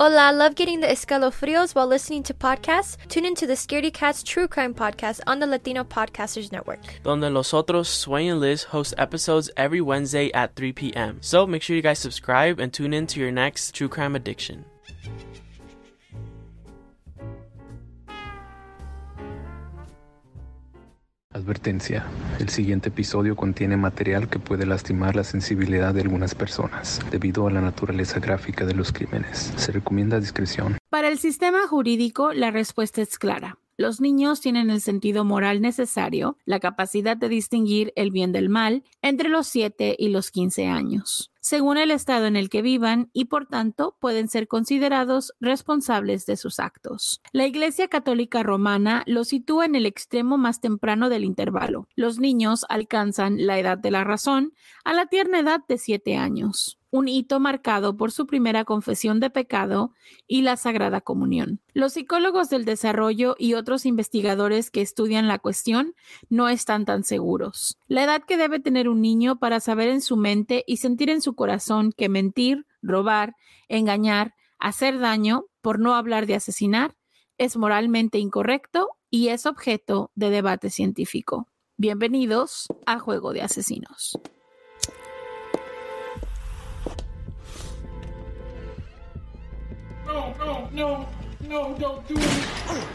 Hola, love getting the escalofrios while listening to podcasts? Tune into the Scaredy Cats True Crime Podcast on the Latino Podcasters Network. Donde los otros, Sway and Liz host episodes every Wednesday at 3 p.m. So make sure you guys subscribe and tune in to your next true crime addiction. Advertencia. El siguiente episodio contiene material que puede lastimar la sensibilidad de algunas personas debido a la naturaleza gráfica de los crímenes. Se recomienda discreción. Para el sistema jurídico, la respuesta es clara. Los niños tienen el sentido moral necesario, la capacidad de distinguir el bien del mal entre los 7 y los 15 años, según el estado en el que vivan y por tanto pueden ser considerados responsables de sus actos. La Iglesia Católica Romana los sitúa en el extremo más temprano del intervalo. Los niños alcanzan la edad de la razón a la tierna edad de 7 años un hito marcado por su primera confesión de pecado y la Sagrada Comunión. Los psicólogos del desarrollo y otros investigadores que estudian la cuestión no están tan seguros. La edad que debe tener un niño para saber en su mente y sentir en su corazón que mentir, robar, engañar, hacer daño, por no hablar de asesinar, es moralmente incorrecto y es objeto de debate científico. Bienvenidos a Juego de Asesinos. No, no, no, no, don't do it.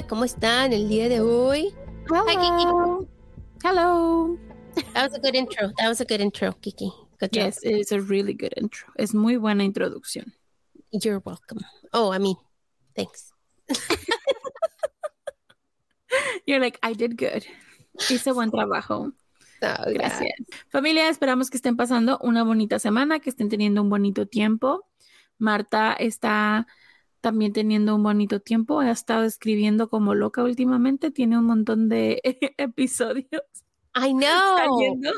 ¿Cómo están el día de hoy? Hi, Kiki. Hello. That was a good intro. That was a good intro, Kiki. Good job. Yes, it's a really good intro. Es muy buena introducción. You're welcome. Oh, I mean, thanks. You're like, I did good. Hice buen trabajo. Oh, Gracias. Familia, esperamos que estén pasando una bonita semana, que estén teniendo un bonito tiempo. Marta está también teniendo un bonito tiempo. Ha estado escribiendo como loca últimamente. Tiene un montón de episodios. I know. saliendo,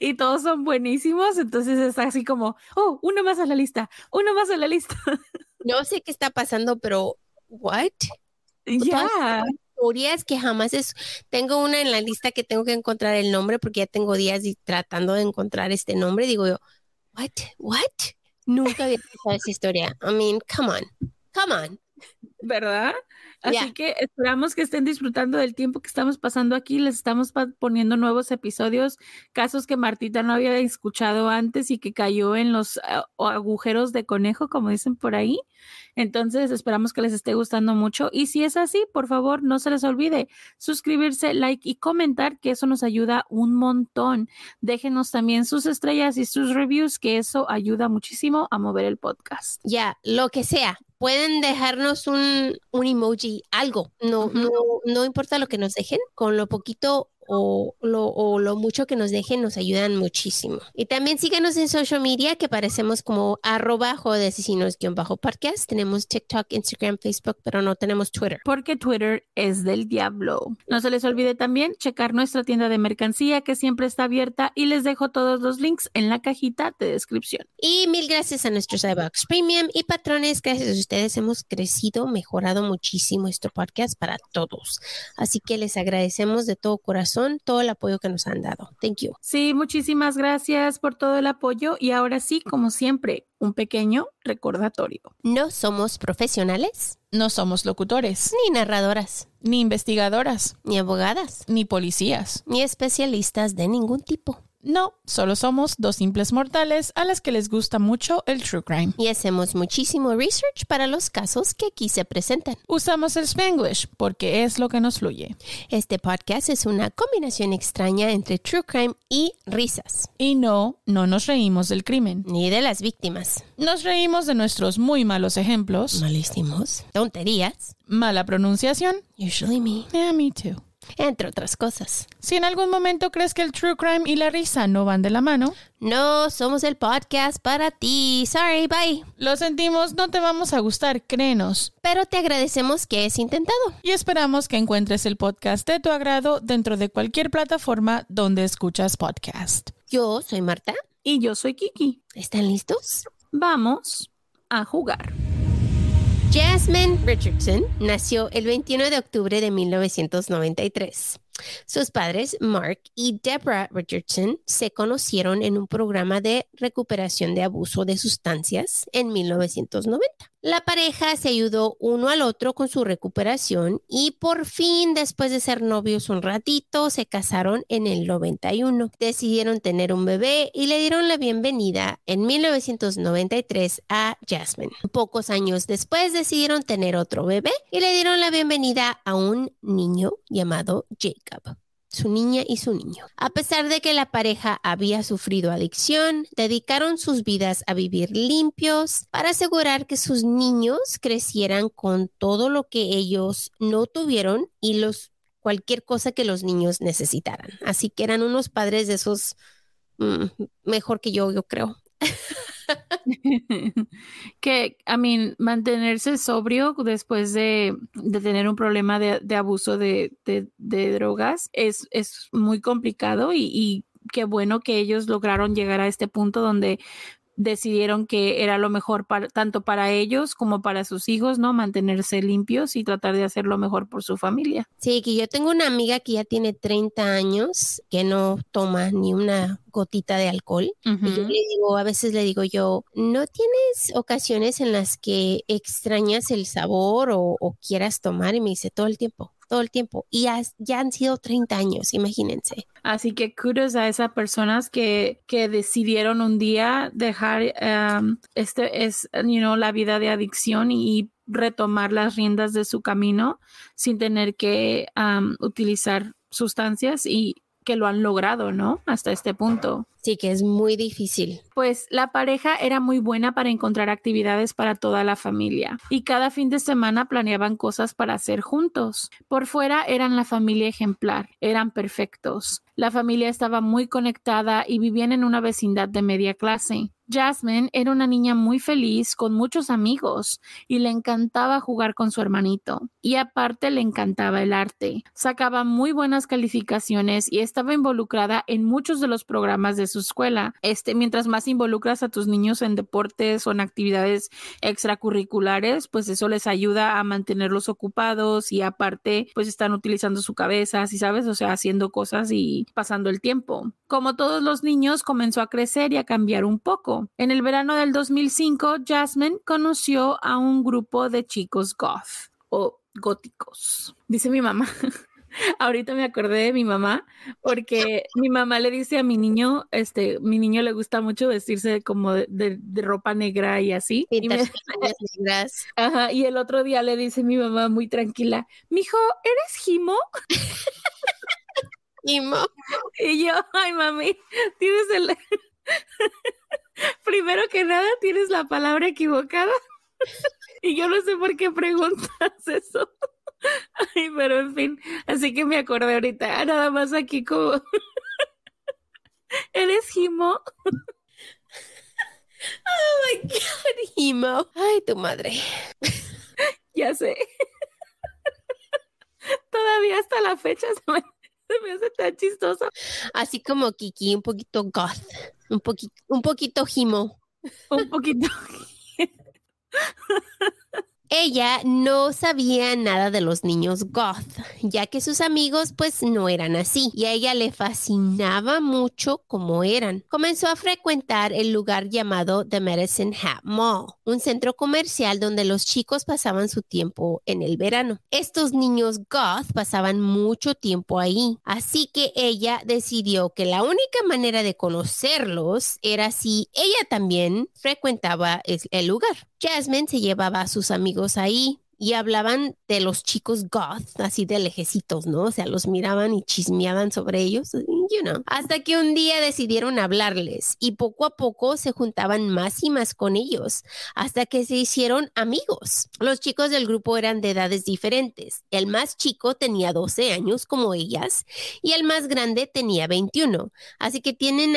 Y todos son buenísimos. Entonces está así como, oh, uno más a la lista, uno más a la lista. No sé qué está pasando, pero what? Ya. Historias que jamás es. Tengo una en la lista que tengo que encontrar el nombre porque ya tengo días y tratando de encontrar este nombre. Digo yo, what? What? Nunca había escuchado esa historia. I mean, come on, come on. ¿verdad? Así que esperamos que estén disfrutando del tiempo que estamos pasando aquí. Les estamos poniendo nuevos episodios, casos que Martita no había escuchado antes y que cayó en los o agujeros de conejo, como dicen por ahí. Entonces, esperamos que les esté gustando mucho. Y si es así, por favor, no se les olvide suscribirse, like y comentar, que eso nos ayuda un montón. Déjenos también sus estrellas y sus reviews, que eso ayuda muchísimo a mover el podcast. Ya, lo que sea. Pueden dejarnos un, un emoji, algo. No, no, no importa lo que nos dejen. Con lo poquito o lo, o lo mucho que nos dejen nos ayudan muchísimo. Y también síganos en social media que parecemos como arroba de asesinos-podcast. Tenemos TikTok, Instagram, Facebook, pero no tenemos Twitter. Porque Twitter es del diablo. No se les olvide también checar nuestra tienda de mercancía que siempre está abierta y les dejo todos los links en la cajita de descripción. Y mil gracias a nuestros iBox Premium y patrones. Gracias a ustedes hemos crecido, mejorado muchísimo este podcast para todos. Así que les agradecemos de todo corazón todo el apoyo que nos han dado. Thank you. Sí, muchísimas gracias por todo el apoyo y ahora sí, como siempre, un pequeño recordatorio. No somos profesionales, No somos locutores, ni narradoras, ni investigadoras, ni abogadas, ni policías. ni especialistas de ningún tipo. No, solo somos dos simples mortales a las que les gusta mucho el true crime. Y hacemos muchísimo research para los casos que aquí se presentan. Usamos el Spanglish porque es lo que nos fluye. Este podcast es una combinación extraña entre true crime y risas, Y no, no nos reímos del crimen. ni de las víctimas. Nos reímos de nuestros muy malos ejemplos, Malísimos, tonterías, mala pronunciación. usually me, Yeah, me too. Entre otras cosas. Si en algún momento crees que el true crime y la risa no van de la mano, No somos el podcast para ti. Sorry, bye. lo sentimos, no te vamos a gustar, créenos. Pero te agradecemos que es intentado. Y esperamos que encuentres el podcast de tu agrado dentro de cualquier plataforma donde escuchas podcast. Yo soy Marta. Y yo soy Kiki. ¿Están listos? Vamos a jugar. Jasmine Richardson nació el 21 de octubre de 1993. Sus padres, Mark y Deborah Richardson, se conocieron en un programa de recuperación de abuso de sustancias en 1990. La pareja se ayudó uno al otro con su recuperación y por fin, después de ser novios un ratito, se casaron en el 91. Decidieron tener un bebé y le dieron la bienvenida en 1993 a Jasmine. Pocos años después decidieron tener otro bebé y le dieron la bienvenida a un niño llamado Jacob su niña y su niño. A pesar de que la pareja había sufrido adicción, dedicaron sus vidas a vivir limpios para asegurar que sus niños crecieran con todo lo que ellos no tuvieron y los cualquier cosa que los niños necesitaran. Así que eran unos padres de esos mm, mejor que yo, yo creo. que, I mean, mantenerse sobrio después de, de tener un problema de, de abuso de, de- drogas es, es muy complicado y, y qué bueno que ellos lograron llegar a este punto donde decidieron que era lo mejor para, tanto para ellos como para sus hijos, ¿no? Mantenerse limpios y tratar de hacer lo mejor por su familia. Sí, que yo tengo una amiga que ya tiene 30 años que no toma ni una gotita de alcohol. Y yo le digo, a veces le digo yo, ¿no tienes ocasiones en las que extrañas el sabor o, o quieras tomar? Y me dice, todo el tiempo, todo el tiempo. Y ya, ya han sido 30 años, imagínense. Así que kudos a esas personas que, que decidieron un día dejar um, este es, you know, la vida de adicción y retomar las riendas de su camino sin tener que um, utilizar sustancias y que lo han logrado, ¿no? Hasta este punto. Sí, que es muy difícil. Pues la pareja era muy buena para encontrar actividades para toda la familia y cada fin de semana planeaban cosas para hacer juntos. Por fuera eran la familia ejemplar, eran perfectos. La familia estaba muy conectada y vivían en una vecindad de media clase. Jasmine era una niña muy feliz con muchos amigos y le encantaba jugar con su hermanito. Y aparte le encantaba el arte. Sacaba muy buenas calificaciones y estaba involucrada en muchos de los programas de su escuela. Este, mientras más involucras a tus niños en deportes o en actividades extracurriculares, pues eso les ayuda a mantenerlos ocupados y aparte, pues están utilizando su cabeza, si sabes, o sea, haciendo cosas y pasando el tiempo. Como todos los niños, comenzó a crecer y a cambiar un poco. En el verano del 2005, Jasmine conoció a un grupo de chicos goth o góticos. Dice mi mamá. Ahorita me acordé de mi mamá porque mi mamá le dice a mi niño, este, mi niño le gusta mucho vestirse como de, de- de ropa negra y así. Y, me- Pintas pestañas negras. Ajá, y el otro día le dice mi mamá muy tranquila, mijo, ¿eres Jimo? Y mo- Y yo, ay mami, tienes el... Primero que nada, tienes la palabra equivocada. y yo no sé por qué preguntas eso. Ay, pero en fin, así que me acordé ahorita, nada más aquí como... ¿Eres Jimo? Oh my God, Himo. Ay, tu madre. ya sé. Todavía hasta la fecha se me, se me hace tan chistoso. Así como Kiki, un poquito goth, un poquito, un poquito Himo. Un poquito. Ella no sabía nada de los niños goth, ya que sus amigos pues no eran así y a ella le fascinaba mucho cómo eran. Comenzó a frecuentar el lugar llamado The Medicine Hat Mall, un centro comercial donde los chicos pasaban su tiempo en el verano. Estos niños goth pasaban mucho tiempo ahí, así que ella decidió que la única manera de conocerlos era si ella también frecuentaba el lugar. Jasmine se llevaba a sus amigos ahí y hablaban de los chicos goth, así de lejecitos, ¿no? O sea, los miraban y chismeaban sobre ellos, you know. Hasta que un día decidieron hablarles y poco a poco se juntaban más y más con ellos, hasta que se hicieron amigos. Los chicos del grupo eran de edades diferentes. El más chico tenía 12 años como ellas y el más grande tenía 21. Así que tienen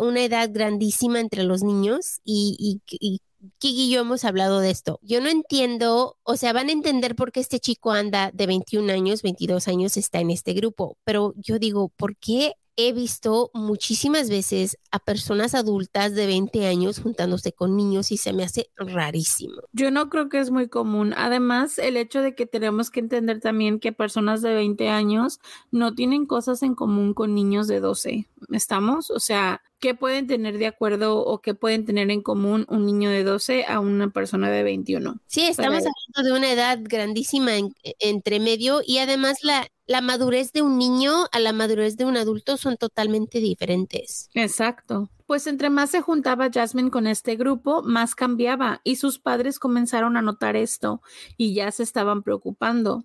una edad grandísima entre los niños y, y, y Kiki y yo hemos hablado de esto. Yo no entiendo, o sea, van a entender por qué este chico anda de 21 años, 22 años, está en este grupo, pero yo digo, ¿por qué he visto muchísimas veces a personas adultas de 20 años juntándose con niños y se me hace rarísimo. Yo no creo que es muy común. Además, el hecho de que tenemos que entender también que personas de 20 años no tienen cosas en común con niños de 12. ¿Estamos? O sea, ¿qué pueden tener de acuerdo o qué pueden tener en común un niño de 12 a una persona de 21? Sí, estamos hablando de una edad grandísima entre medio y además la, la madurez de un niño a la madurez de un adulto son totalmente diferentes. Exacto. Pues entre más se juntaba Jasmine con este grupo, más cambiaba y sus padres comenzaron a notar esto y ya se estaban preocupando.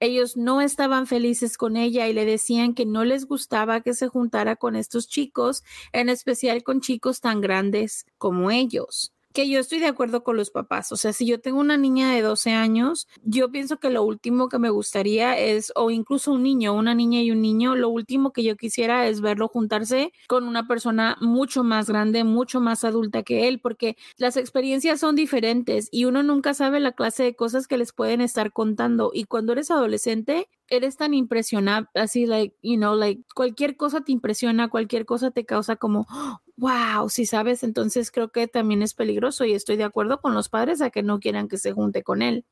Ellos no estaban felices con ella y le decían que no les gustaba que se juntara con estos chicos, en especial con chicos tan grandes como ellos que yo estoy de acuerdo con los papás. O sea, si yo tengo una niña de 12 años, yo pienso que lo último que me gustaría es, o incluso un niño, una niña y un niño, lo último que yo quisiera es verlo juntarse con una persona mucho más grande, mucho más adulta que él, porque las experiencias son diferentes y uno nunca sabe la clase de cosas que les pueden estar contando. Y cuando eres adolescente, eres tan impresionante, así, like, you know, like, cualquier cosa te impresiona, cualquier cosa te causa como, wow, si sabes, entonces creo que también es peligroso y estoy de acuerdo con los padres a que no quieran que se junte con él.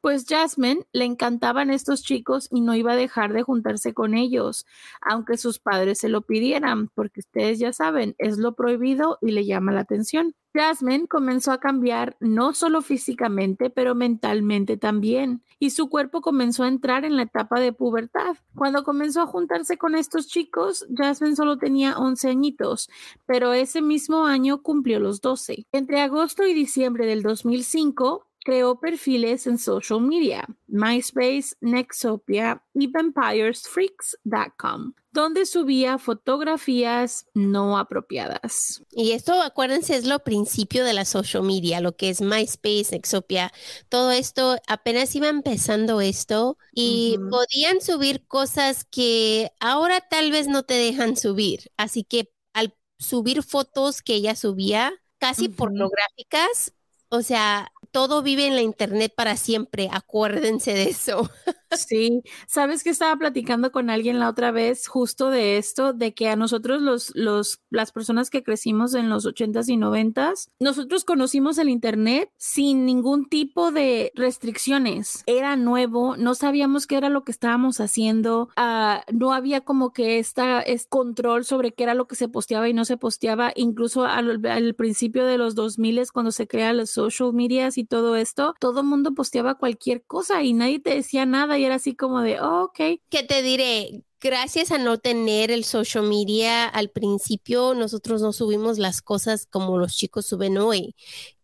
Pues Jasmine le encantaban estos chicos y no iba a dejar de juntarse con ellos, aunque sus padres se lo pidieran, porque ustedes ya saben, es lo prohibido y le llama la atención. Jasmine comenzó a cambiar no solo físicamente, pero mentalmente también, y su cuerpo comenzó a entrar en la etapa de pubertad. Cuando comenzó a juntarse con estos chicos, Jasmine solo tenía 11 añitos, pero ese mismo año cumplió los 12. Entre agosto y diciembre del 2005, creó perfiles en social media, MySpace, Nexopia y vampiresfreaks.com, donde subía fotografías no apropiadas. Y esto, acuérdense, es lo principio de la social media, lo que es MySpace, Nexopia, todo esto, apenas iba empezando esto y podían subir cosas que ahora tal vez no te dejan subir. Así que al subir fotos que ella subía, casi pornográficas, o sea, todo vive en la internet para siempre, acuérdense de eso. Sí, sabes que estaba platicando con alguien la otra vez justo de esto, de que a nosotros los, los, las personas que crecimos en los ochentas y noventas, nosotros conocimos el internet sin ningún tipo de restricciones. Era nuevo, no sabíamos qué era lo que estábamos haciendo, uh, no había como que esta es control sobre qué era lo que se posteaba y no se posteaba, incluso al, al principio de los 2000 cuando se crean los social medias y todo esto, todo mundo posteaba cualquier cosa y nadie te decía nada y era así como de, oh, ok. ¿Qué te diré? Gracias a no tener el social media al principio, nosotros no subimos las cosas como los chicos suben hoy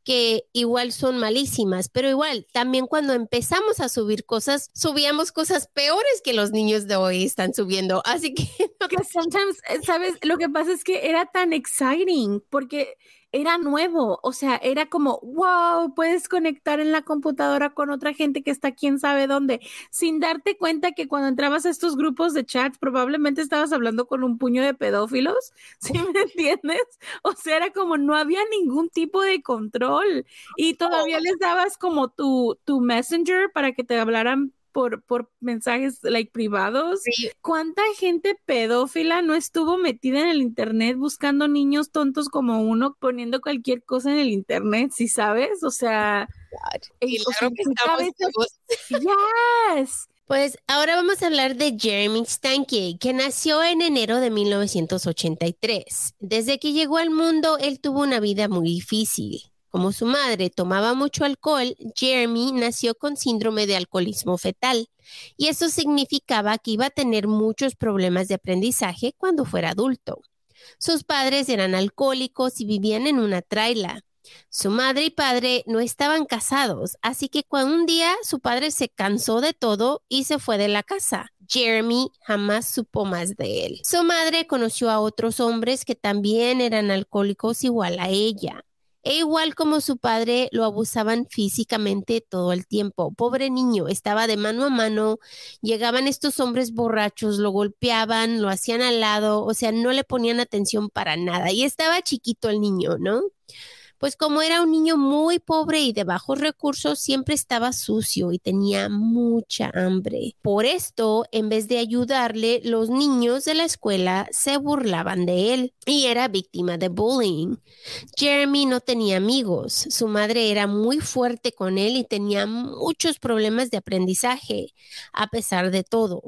que igual son malísimas, pero igual, también cuando empezamos a subir cosas, subíamos cosas peores que los niños de hoy están subiendo. Así que... sometimes, ¿sabes? Lo que pasa es que era tan exciting porque era nuevo, o sea, era como, wow, puedes conectar en la computadora con otra gente que está quién sabe dónde, sin darte cuenta que cuando entrabas a estos grupos de chat probablemente estabas hablando con un puño de pedófilos, ¿sí me entiendes? O sea, era como no había ningún tipo de control y todavía les dabas como tu, tu messenger para que te hablaran por, por mensajes like privados. ¿Cuánta gente pedófila no estuvo metida en el internet buscando niños tontos como uno poniendo cualquier cosa en el internet, si sabes? O sea, y yes. Pues ahora vamos a hablar de Jeremy Stanke, que nació en enero de 1983. Desde que llegó al mundo, él tuvo una vida muy difícil. Como su madre tomaba mucho alcohol, Jeremy nació con síndrome de alcoholismo fetal y eso significaba que iba a tener muchos problemas de aprendizaje cuando fuera adulto. Sus padres eran alcohólicos y vivían en una traila. Su madre y padre no estaban casados, así que cuando un día su padre se cansó de todo y se fue de la casa. Jeremy jamás supo más de él. Su madre conoció a otros hombres que también eran alcohólicos igual a ella. E igual como su padre, lo abusaban físicamente todo el tiempo. Pobre niño, estaba de mano a mano, llegaban estos hombres borrachos, lo golpeaban, lo hacían al lado, o sea, no le ponían atención para nada. Y estaba chiquito el niño, ¿no? Pues como era un niño muy pobre y de bajos recursos, siempre estaba sucio y tenía mucha hambre. Por esto, en vez de ayudarle, los niños de la escuela se burlaban de él y era víctima de bullying. Jeremy no tenía amigos, su madre era muy fuerte con él y tenía muchos problemas de aprendizaje, a pesar de todo.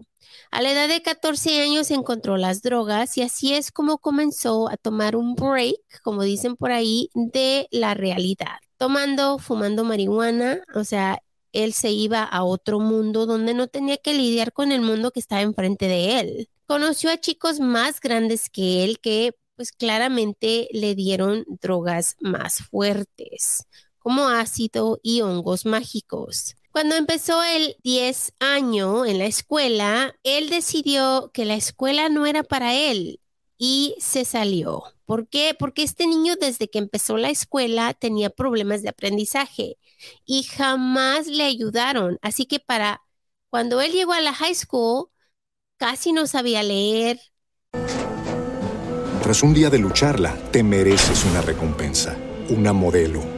A la edad de 14 años encontró las drogas y así es como comenzó a tomar un break, como dicen por ahí, de la realidad. Tomando, fumando marihuana, o sea, él se iba a otro mundo donde no tenía que lidiar con el mundo que estaba enfrente de él. Conoció a chicos más grandes que él que pues claramente le dieron drogas más fuertes, como ácido y hongos mágicos. Cuando empezó el 10 año en la escuela, él decidió que la escuela no era para él y se salió. ¿Por qué? Porque este niño desde que empezó la escuela tenía problemas de aprendizaje y jamás le ayudaron. Así que para cuando él llegó a la high school, casi no sabía leer. Tras un día de lucharla, te mereces una recompensa, una modelo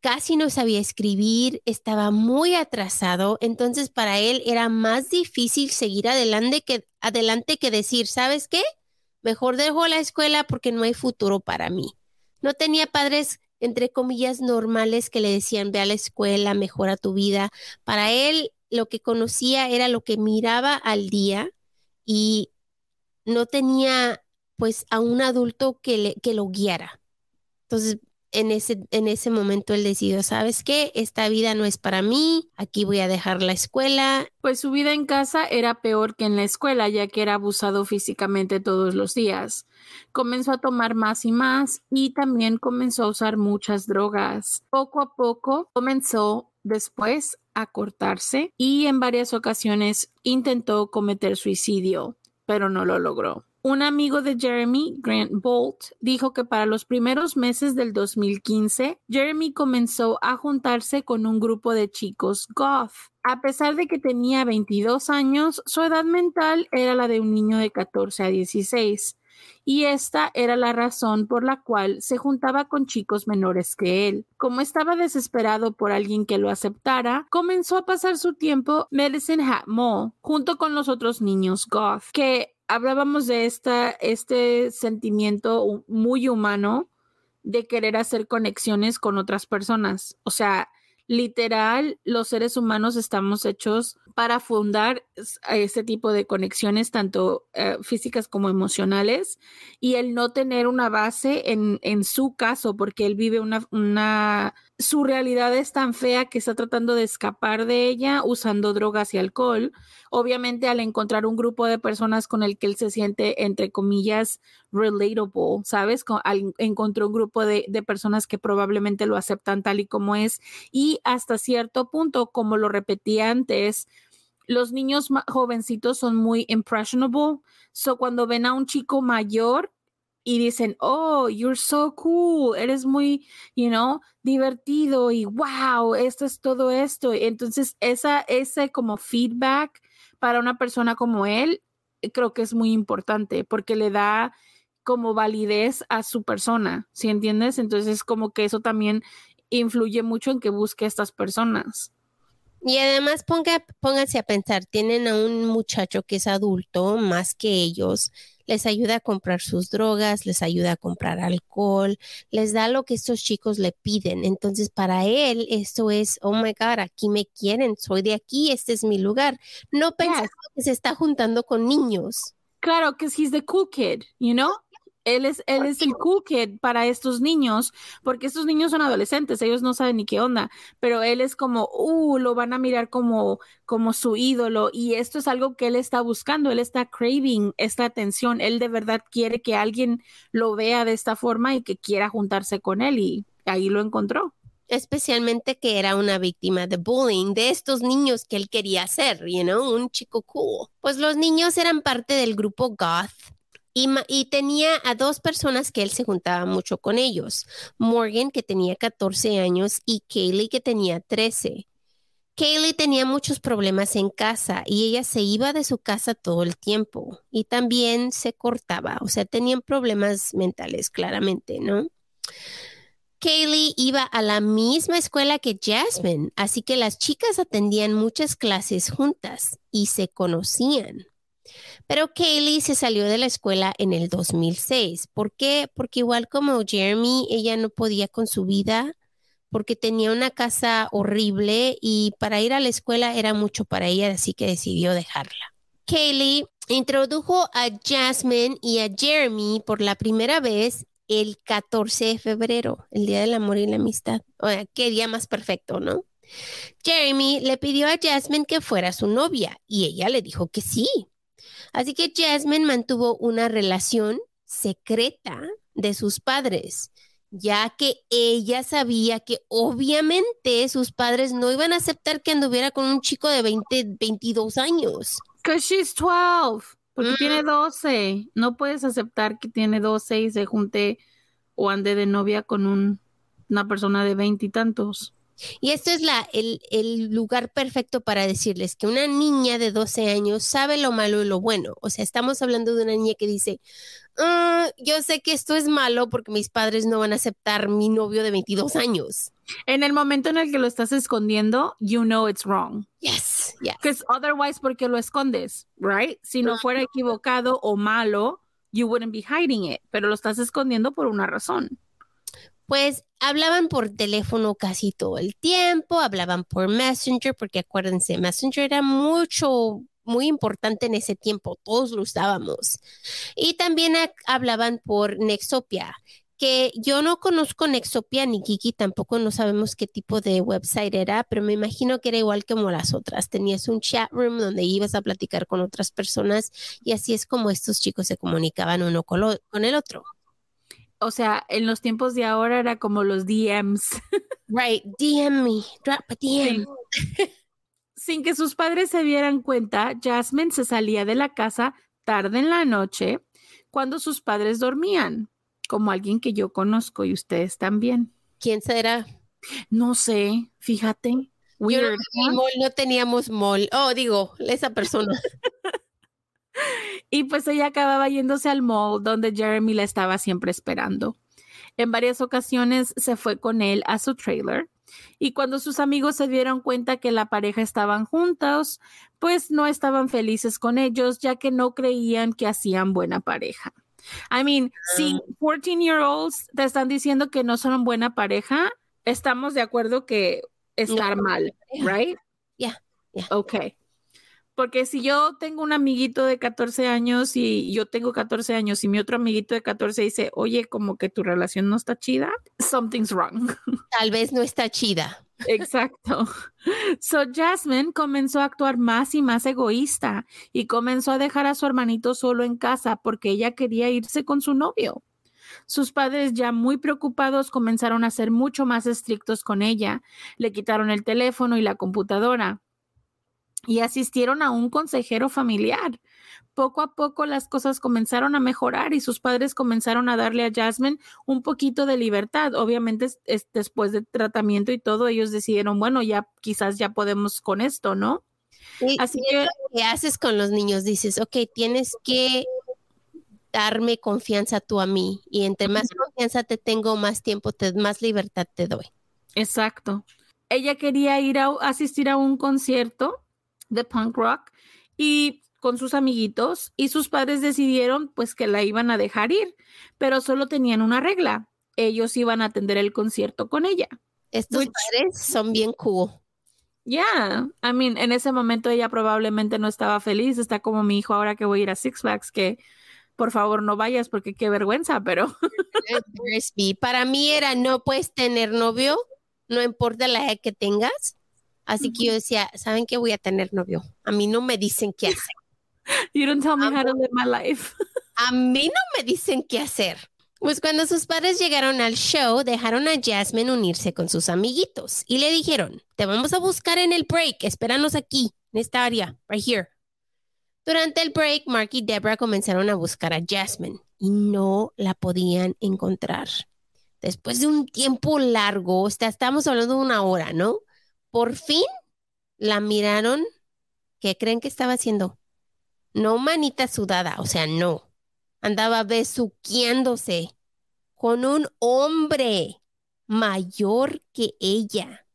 casi no sabía escribir, estaba muy atrasado, entonces para él era más difícil seguir adelante que, adelante que decir, ¿sabes qué? Mejor dejo la escuela porque no hay futuro para mí. No tenía padres, entre comillas, normales que le decían, ve a la escuela, mejora tu vida. Para él, lo que conocía era lo que miraba al día y no tenía pues a un adulto que, le, que lo guiara. Entonces, en ese, en ese momento él decidió, ¿sabes qué? Esta vida no es para mí, aquí voy a dejar la escuela. Pues su vida en casa era peor que en la escuela, ya que era abusado físicamente todos los días. Comenzó a tomar más y más y también comenzó a usar muchas drogas. Poco a poco comenzó después a cortarse y en varias ocasiones intentó cometer suicidio, pero no lo logró. Un amigo de Jeremy, Grant Bolt, dijo que para los primeros meses del 2015, Jeremy comenzó a juntarse con un grupo de chicos goth. A pesar de que tenía 22 años, su edad mental era la de un niño de 14 a 16 y esta era la razón por la cual se juntaba con chicos menores que él. Como estaba desesperado por alguien que lo aceptara, comenzó a pasar su tiempo Medicine Hat Mall junto con los otros niños goth, que hablábamos de esta, este sentimiento muy humano de querer hacer conexiones con otras personas. O sea, literal, los seres humanos estamos hechos para fundar ese tipo de conexiones, tanto eh, físicas como emocionales, y el no tener una base en, en su caso, porque él vive una, una, su realidad es tan fea que está tratando de escapar de ella usando drogas y alcohol. Obviamente, al encontrar un grupo de personas con el que él se siente, entre comillas, relatable, ¿sabes? Al, encontró un grupo de, de personas que probablemente lo aceptan tal y como es, y hasta cierto punto, como lo repetí antes, los niños jovencitos son muy impressionable. So cuando ven a un chico mayor y dicen, oh, you're so cool, eres muy, you know, divertido y wow, esto es todo esto. Entonces, esa, ese como feedback para una persona como él, creo que es muy importante porque le da como validez a su persona, ¿sí entiendes? Entonces, como que eso también influye mucho en que busque a estas personas. Y además ponga, pónganse a pensar, tienen a un muchacho que es adulto más que ellos, les ayuda a comprar sus drogas, les ayuda a comprar alcohol, les da lo que estos chicos le piden. Entonces, para él, esto es, oh my God, aquí me quieren, soy de aquí, este es mi lugar. No pensando que se está juntando con niños. Claro, que he's the cool kid, you know? Él es, él es el cool kid para estos niños, porque estos niños son adolescentes, ellos no saben ni qué onda, pero él es como, uh, lo van a mirar como, como su ídolo y esto es algo que él está buscando, él está craving esta atención, él de verdad quiere que alguien lo vea de esta forma y que quiera juntarse con él y ahí lo encontró. Especialmente que era una víctima de bullying de estos niños que él quería ser, you know, un chico cool. Pues los niños eran parte del grupo goth y, tenía a dos personas que él se juntaba mucho con ellos, Morgan que tenía 14 años y Kaylee que tenía 13. Kaylee tenía muchos problemas en casa y ella se iba de su casa todo el tiempo y también se cortaba, o sea, tenían problemas mentales claramente, ¿no? Kaylee iba a la misma escuela que Jasmine, así que las chicas atendían muchas clases juntas y se conocían. Pero Kaylee se salió de la escuela en el 2006. ¿Por qué? Porque igual como Jeremy, ella no podía con su vida porque tenía una casa horrible y para ir a la escuela era mucho para ella, así que decidió dejarla. Kaylee introdujo a Jasmine y a Jeremy por la primera vez el 14 de febrero, el Día del Amor y la Amistad. O sea, qué día más perfecto, ¿no? Jeremy le pidió a Jasmine que fuera su novia y ella le dijo que sí. Así que Jasmine mantuvo una relación secreta de sus padres, ya que ella sabía que obviamente sus padres no iban a aceptar que anduviera con un chico de 20, 22 años. Because she's 12, porque tiene 12. No puedes aceptar que tiene 12 y se junte o ande de novia con un, una persona de veintitantos. Y esto es la, el, el, lugar perfecto para decirles que una niña de 12 años sabe lo malo y lo bueno. O sea, estamos hablando de una niña que dice, ah, yo sé que esto es malo porque mis padres no van a aceptar mi novio de 22 años. En el momento en el que lo estás escondiendo, you know it's wrong. Yes, yes. Because otherwise, ¿por qué lo escondes? Right? Si no fuera equivocado o malo, you wouldn't be hiding it, pero lo estás escondiendo por una razón pues hablaban por teléfono casi todo el tiempo, hablaban por Messenger, porque acuérdense, Messenger era mucho, muy importante en ese tiempo, todos lo usábamos. Y también hablaban por Nexopia, que yo no conozco Nexopia ni Kiki, tampoco no sabemos qué tipo de website era, pero me imagino que era igual como las otras. Tenías un chat room donde ibas a platicar con otras personas y así es como estos chicos se comunicaban uno con, con el otro o sea, en los tiempos de ahora era como los DMs. Right, DM me, drop a DM. Sin que sus padres se dieran cuenta, Jasmine se salía de la casa tarde en la noche cuando sus padres dormían, como alguien que yo conozco y ustedes también. ¿Quién será? No sé, fíjate. Weird, no, no teníamos mall. Oh, digo, esa persona. Y pues ella acababa yéndose al mall donde Jeremy la estaba siempre esperando. En varias ocasiones se fue con él a su trailer y cuando sus amigos se dieron cuenta que la pareja estaban juntos, pues no estaban felices con ellos ya que no creían que hacían buena pareja. I mean, si 14 year olds te están diciendo que no son buena pareja, estamos de acuerdo que estar mal, right? Yeah, yeah. Okay. Porque si yo tengo un amiguito de 14 años y yo tengo 14 años y mi otro amiguito de 14 dice, oye, como que tu relación no está chida, something's wrong. Tal vez no está chida. Exacto. So Jasmine comenzó a actuar más y más egoísta y comenzó a dejar a su hermanito solo en casa porque ella quería irse con su novio. Sus padres, ya muy preocupados, comenzaron a ser mucho más estrictos con ella. Le quitaron el teléfono y la computadora y asistieron a un consejero familiar. Poco a poco las cosas comenzaron a mejorar y sus padres comenzaron a darle a Jasmine un poquito de libertad. Obviamente después del tratamiento y todo, ellos decidieron, bueno, ya quizás ya podemos con esto, ¿no? Así que... ¿Qué haces con los niños? Dices, ok, tienes que darme confianza tú a mí y entre más confianza te tengo, más tiempo, te, más libertad te doy. Exacto. Ella quería ir a asistir a un concierto de punk rock y con sus amiguitos y sus padres decidieron pues que la iban a dejar ir, pero solo tenían una regla. Ellos iban a atender el concierto con ella. Estos padres son bien cool. Yeah, I mean, en ese momento ella probablemente no estaba feliz, está como mi hijo ahora que voy a ir a Six Flags, que por favor no vayas porque qué vergüenza, pero... Para mí era, no puedes tener novio, no importa la edad que tengas, Así que yo decía, ¿saben qué? Voy a tener novio. A mí no me dicen qué hacer. You don't tell me how to live my life. a mí no me dicen qué hacer. Pues cuando sus padres llegaron al show, dejaron a Jasmine unirse con sus amiguitos y le dijeron, te vamos a buscar en el break, espéranos aquí, en esta área, right here. Durante el break, Mark y Deborah comenzaron a buscar a Jasmine y no la podían encontrar. Después de un tiempo largo, o sea, estamos hablando de una hora, ¿no? Por fin la miraron. ¿Qué creen que estaba haciendo? No manita sudada, o sea, no. Andaba besuqueándose con un hombre mayor que ella.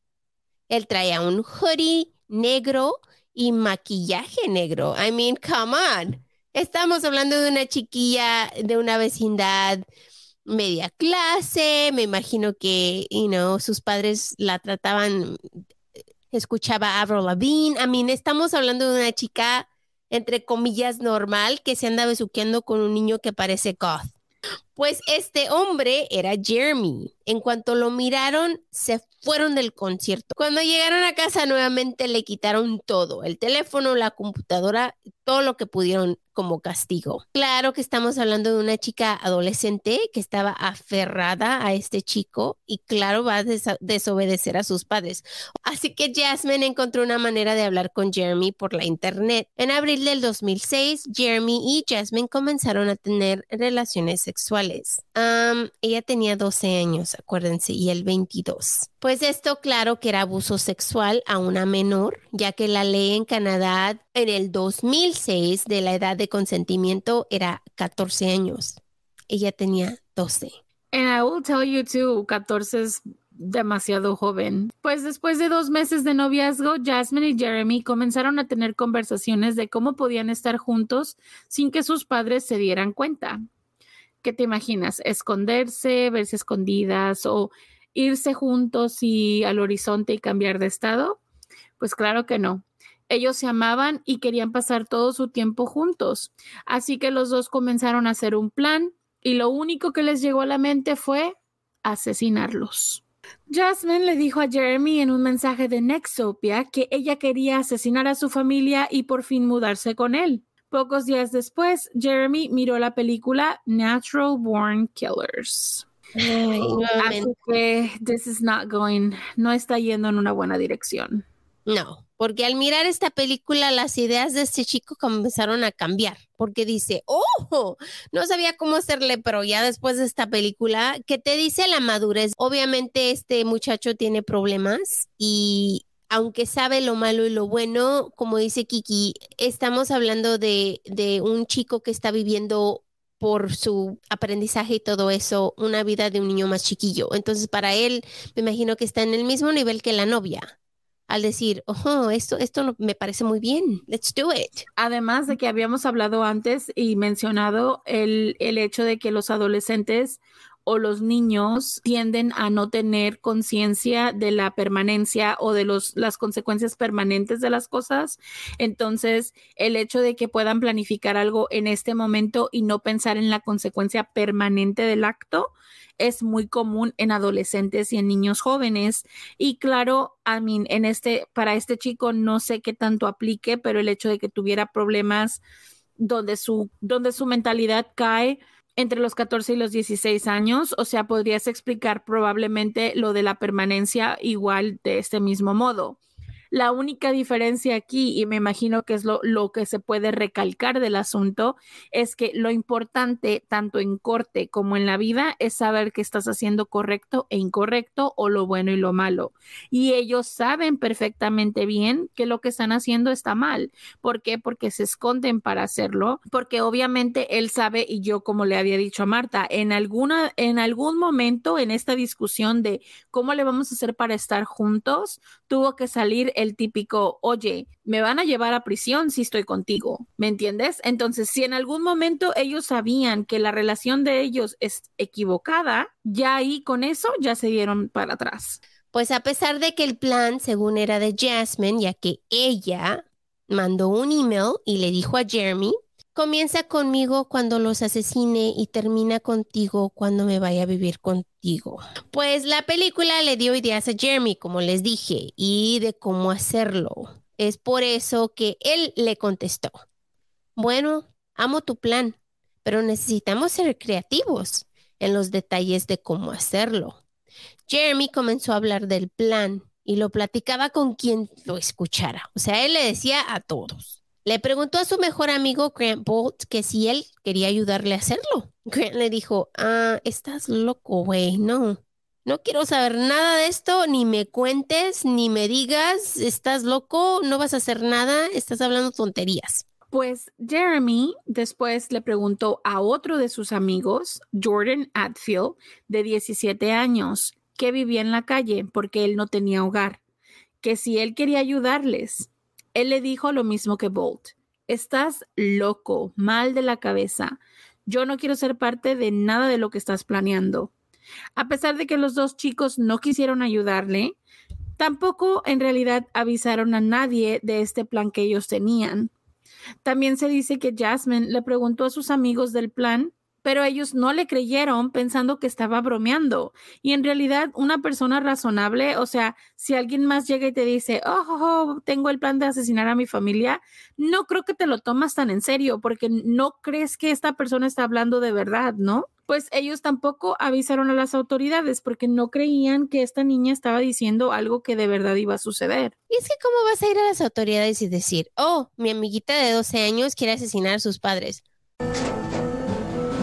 Él traía un hoodie negro y maquillaje negro. I mean, come on. Estamos hablando de una chiquilla de una vecindad media clase. Me imagino que, you know, sus padres la trataban escuchaba Avril Lavigne. I mean, estamos hablando de una chica, entre comillas, normal que se anda besuqueando con un niño que parece goth. Pues este hombre era Jeremy. En cuanto lo miraron, se fueron del concierto. Cuando llegaron a casa nuevamente le quitaron todo, el teléfono, la computadora, todo lo que pudieron como castigo. Claro que estamos hablando de una chica adolescente que estaba aferrada a este chico y claro va a desobedecer a sus padres. Así que Jasmine encontró una manera de hablar con Jeremy por la internet. En abril del 2006, Jeremy y Jasmine comenzaron a tener relaciones sexuales. ella tenía 12 años, acuérdense, y el 22. Pues esto claro que era abuso sexual a una menor, ya que la ley en Canadá en el 2006 de la edad de consentimiento era 14 años. Ella tenía 12. And I will tell you too, 14 es demasiado joven. Pues después de dos meses de noviazgo, Jasmine y Jeremy comenzaron a tener conversaciones de cómo podían estar juntos sin que sus padres se dieran cuenta. ¿Qué te imaginas? ¿Esconderse, verse escondidas o irse juntos y al horizonte y cambiar de estado? Pues claro que no. Ellos se amaban y querían pasar todo su tiempo juntos. Así que los dos comenzaron a hacer un plan y lo único que les llegó a la mente fue asesinarlos. Jasmine le dijo a Jeremy en un mensaje de Nexopia que ella quería asesinar a su familia y por fin mudarse con él. Pocos días después, Jeremy miró la película Natural Born Killers. Así que this is not going, no está yendo en una buena dirección. No, porque al mirar esta película las ideas de este chico comenzaron a cambiar, porque dice, oh, no sabía cómo hacerle, pero ya después de esta película, que te dice la madurez, obviamente este muchacho tiene problemas y aunque sabe lo malo y lo bueno, como dice Kiki, estamos hablando de, de un chico que está viviendo por su aprendizaje y todo eso, una vida de un niño más chiquillo. Entonces, para él, me imagino que está en el mismo nivel que la novia. Al decir, oh, esto, esto me parece muy bien, let's do it. Además de que habíamos hablado antes y mencionado el, el hecho de que los adolescentes o los niños tienden a no tener conciencia de la permanencia o de los, las consecuencias permanentes de las cosas. Entonces, el hecho de que puedan planificar algo en este momento y no pensar en la consecuencia permanente del acto es muy común en adolescentes y en niños jóvenes. Y claro, a mí, en este, para este chico no sé qué tanto aplique, pero el hecho de que tuviera problemas donde su, donde su mentalidad cae entre los 14 y los 16 años, o sea, podrías explicar probablemente lo de la permanencia igual de este mismo modo. La única diferencia aquí, y me imagino que es lo, lo, que se puede recalcar del asunto, es que lo importante, tanto en corte como en la vida, es saber que estás haciendo correcto e incorrecto o lo bueno y lo malo. Y ellos saben perfectamente bien que lo que están haciendo está mal. ¿Por qué? Porque se esconden para hacerlo, porque obviamente él sabe, y yo como le había dicho a Marta, en, alguna, en algún momento en esta discusión de cómo le vamos a hacer para estar juntos, tuvo que salir el típico, oye, me van a llevar a prisión si estoy contigo, ¿me entiendes? Entonces, si en algún momento ellos sabían que la relación de ellos es equivocada, ya ahí con eso ya se dieron para atrás. Pues a pesar de que el plan, según era de Jasmine, ya que ella mandó un email y le dijo a Jeremy, comienza conmigo cuando los asesine y termina contigo cuando me vaya a vivir contigo. Pues la película le dio ideas a Jeremy, como les dije, y de cómo hacerlo. Es por eso que él le contestó, bueno, amo tu plan, pero necesitamos ser creativos en los detalles de cómo hacerlo. Jeremy comenzó a hablar del plan y lo platicaba con quien lo escuchara. O sea, él le decía a todos. Le preguntó a su mejor amigo Grant Bolt que si él quería ayudarle a hacerlo. Grant le dijo, ah, estás loco, güey, no. No quiero saber nada de esto, ni me cuentes, ni me digas, estás loco, no vas a hacer nada, estás hablando tonterías. Pues Jeremy después le preguntó a otro de sus amigos, Jordan Atfield, de 17 años, que vivía en la calle porque él no tenía hogar, que si él quería ayudarles. Él le dijo lo mismo que Bolt. Estás loco, mal de la cabeza. Yo no quiero ser parte de nada de lo que estás planeando. A pesar de que los dos chicos no quisieron ayudarle, tampoco en realidad avisaron a nadie de este plan que ellos tenían. También se dice que Jasmine le preguntó a sus amigos del plan pero ellos no le creyeron pensando que estaba bromeando. Y en realidad una persona razonable, o sea, si alguien más llega y te dice, oh, oh, oh, tengo el plan de asesinar a mi familia, no creo que te lo tomas tan en serio porque no crees que esta persona está hablando de verdad, ¿no? Pues ellos tampoco avisaron a las autoridades porque no creían que esta niña estaba diciendo algo que de verdad iba a suceder. Y es que cómo vas a ir a las autoridades y decir, oh, mi amiguita de 12 años quiere asesinar a sus padres.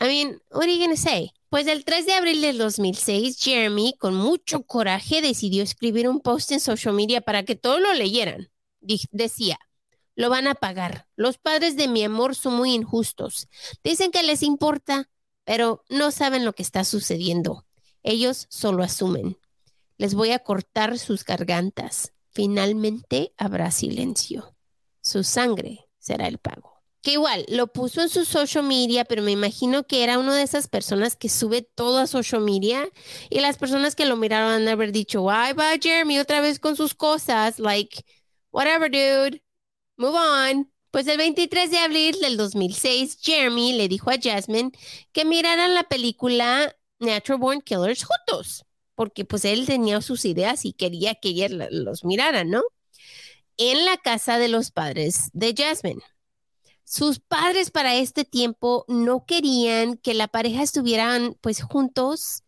I mean, what are you gonna say? Pues el 3 de abril del 2006, Jeremy, con mucho coraje, decidió escribir un post en social media para que todos lo leyeran. decía, lo van a pagar. Los padres de mi amor son muy injustos. Dicen que les importa, pero no saben lo que está sucediendo. Ellos solo asumen. Les voy a cortar sus gargantas. Finalmente habrá silencio. Su sangre será el pago que igual lo puso en su social media, pero me imagino que era una de esas personas que sube todo a social media y las personas que lo miraron han haber dicho, ay, va Jeremy otra vez con sus cosas, like, whatever, dude, move on. Pues el 23 de abril del 2006, Jeremy le dijo a Jasmine que miraran la película Natural Born Killers juntos, porque pues él tenía sus ideas y quería que ella la- los mirara, ¿no? En la casa de los padres de Jasmine. Sus padres para este tiempo no querían que la pareja estuvieran pues juntos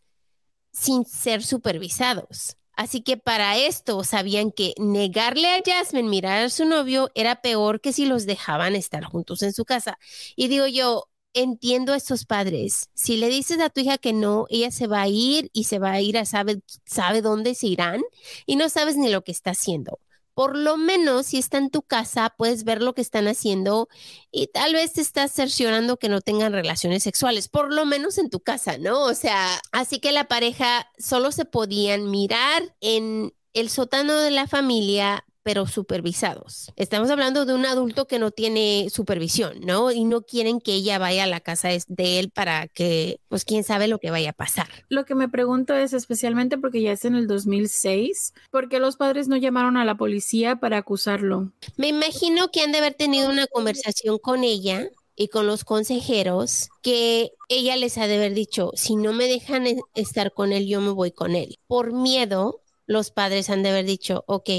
sin ser supervisados. Así que para esto sabían que negarle a Jasmine mirar a su novio era peor que si los dejaban estar juntos en su casa. Y digo yo, entiendo a estos padres. Si le dices a tu hija que no, ella se va a ir y se va a ir a sabe, sabe dónde se irán y no sabes ni lo que está haciendo. Por lo menos si está en tu casa, puedes ver lo que están haciendo y tal vez te estás cerciorando que no tengan relaciones sexuales, por lo menos en tu casa, ¿no? O sea, así que la pareja solo se podían mirar en el sótano de la familia, pero supervisados. Estamos hablando de un adulto que no tiene supervisión, ¿no? Y no quieren que ella vaya a la casa de él para que, pues, quién sabe lo que vaya a pasar. Lo que me pregunto es, especialmente porque ya es en el 2006, ¿por qué los padres no llamaron a la policía para acusarlo? Me imagino que han de haber tenido una conversación con ella y con los consejeros que ella les ha de haber dicho, si no me dejan e- estar con él, yo me voy con él. Por miedo, los padres han de haber dicho, ok,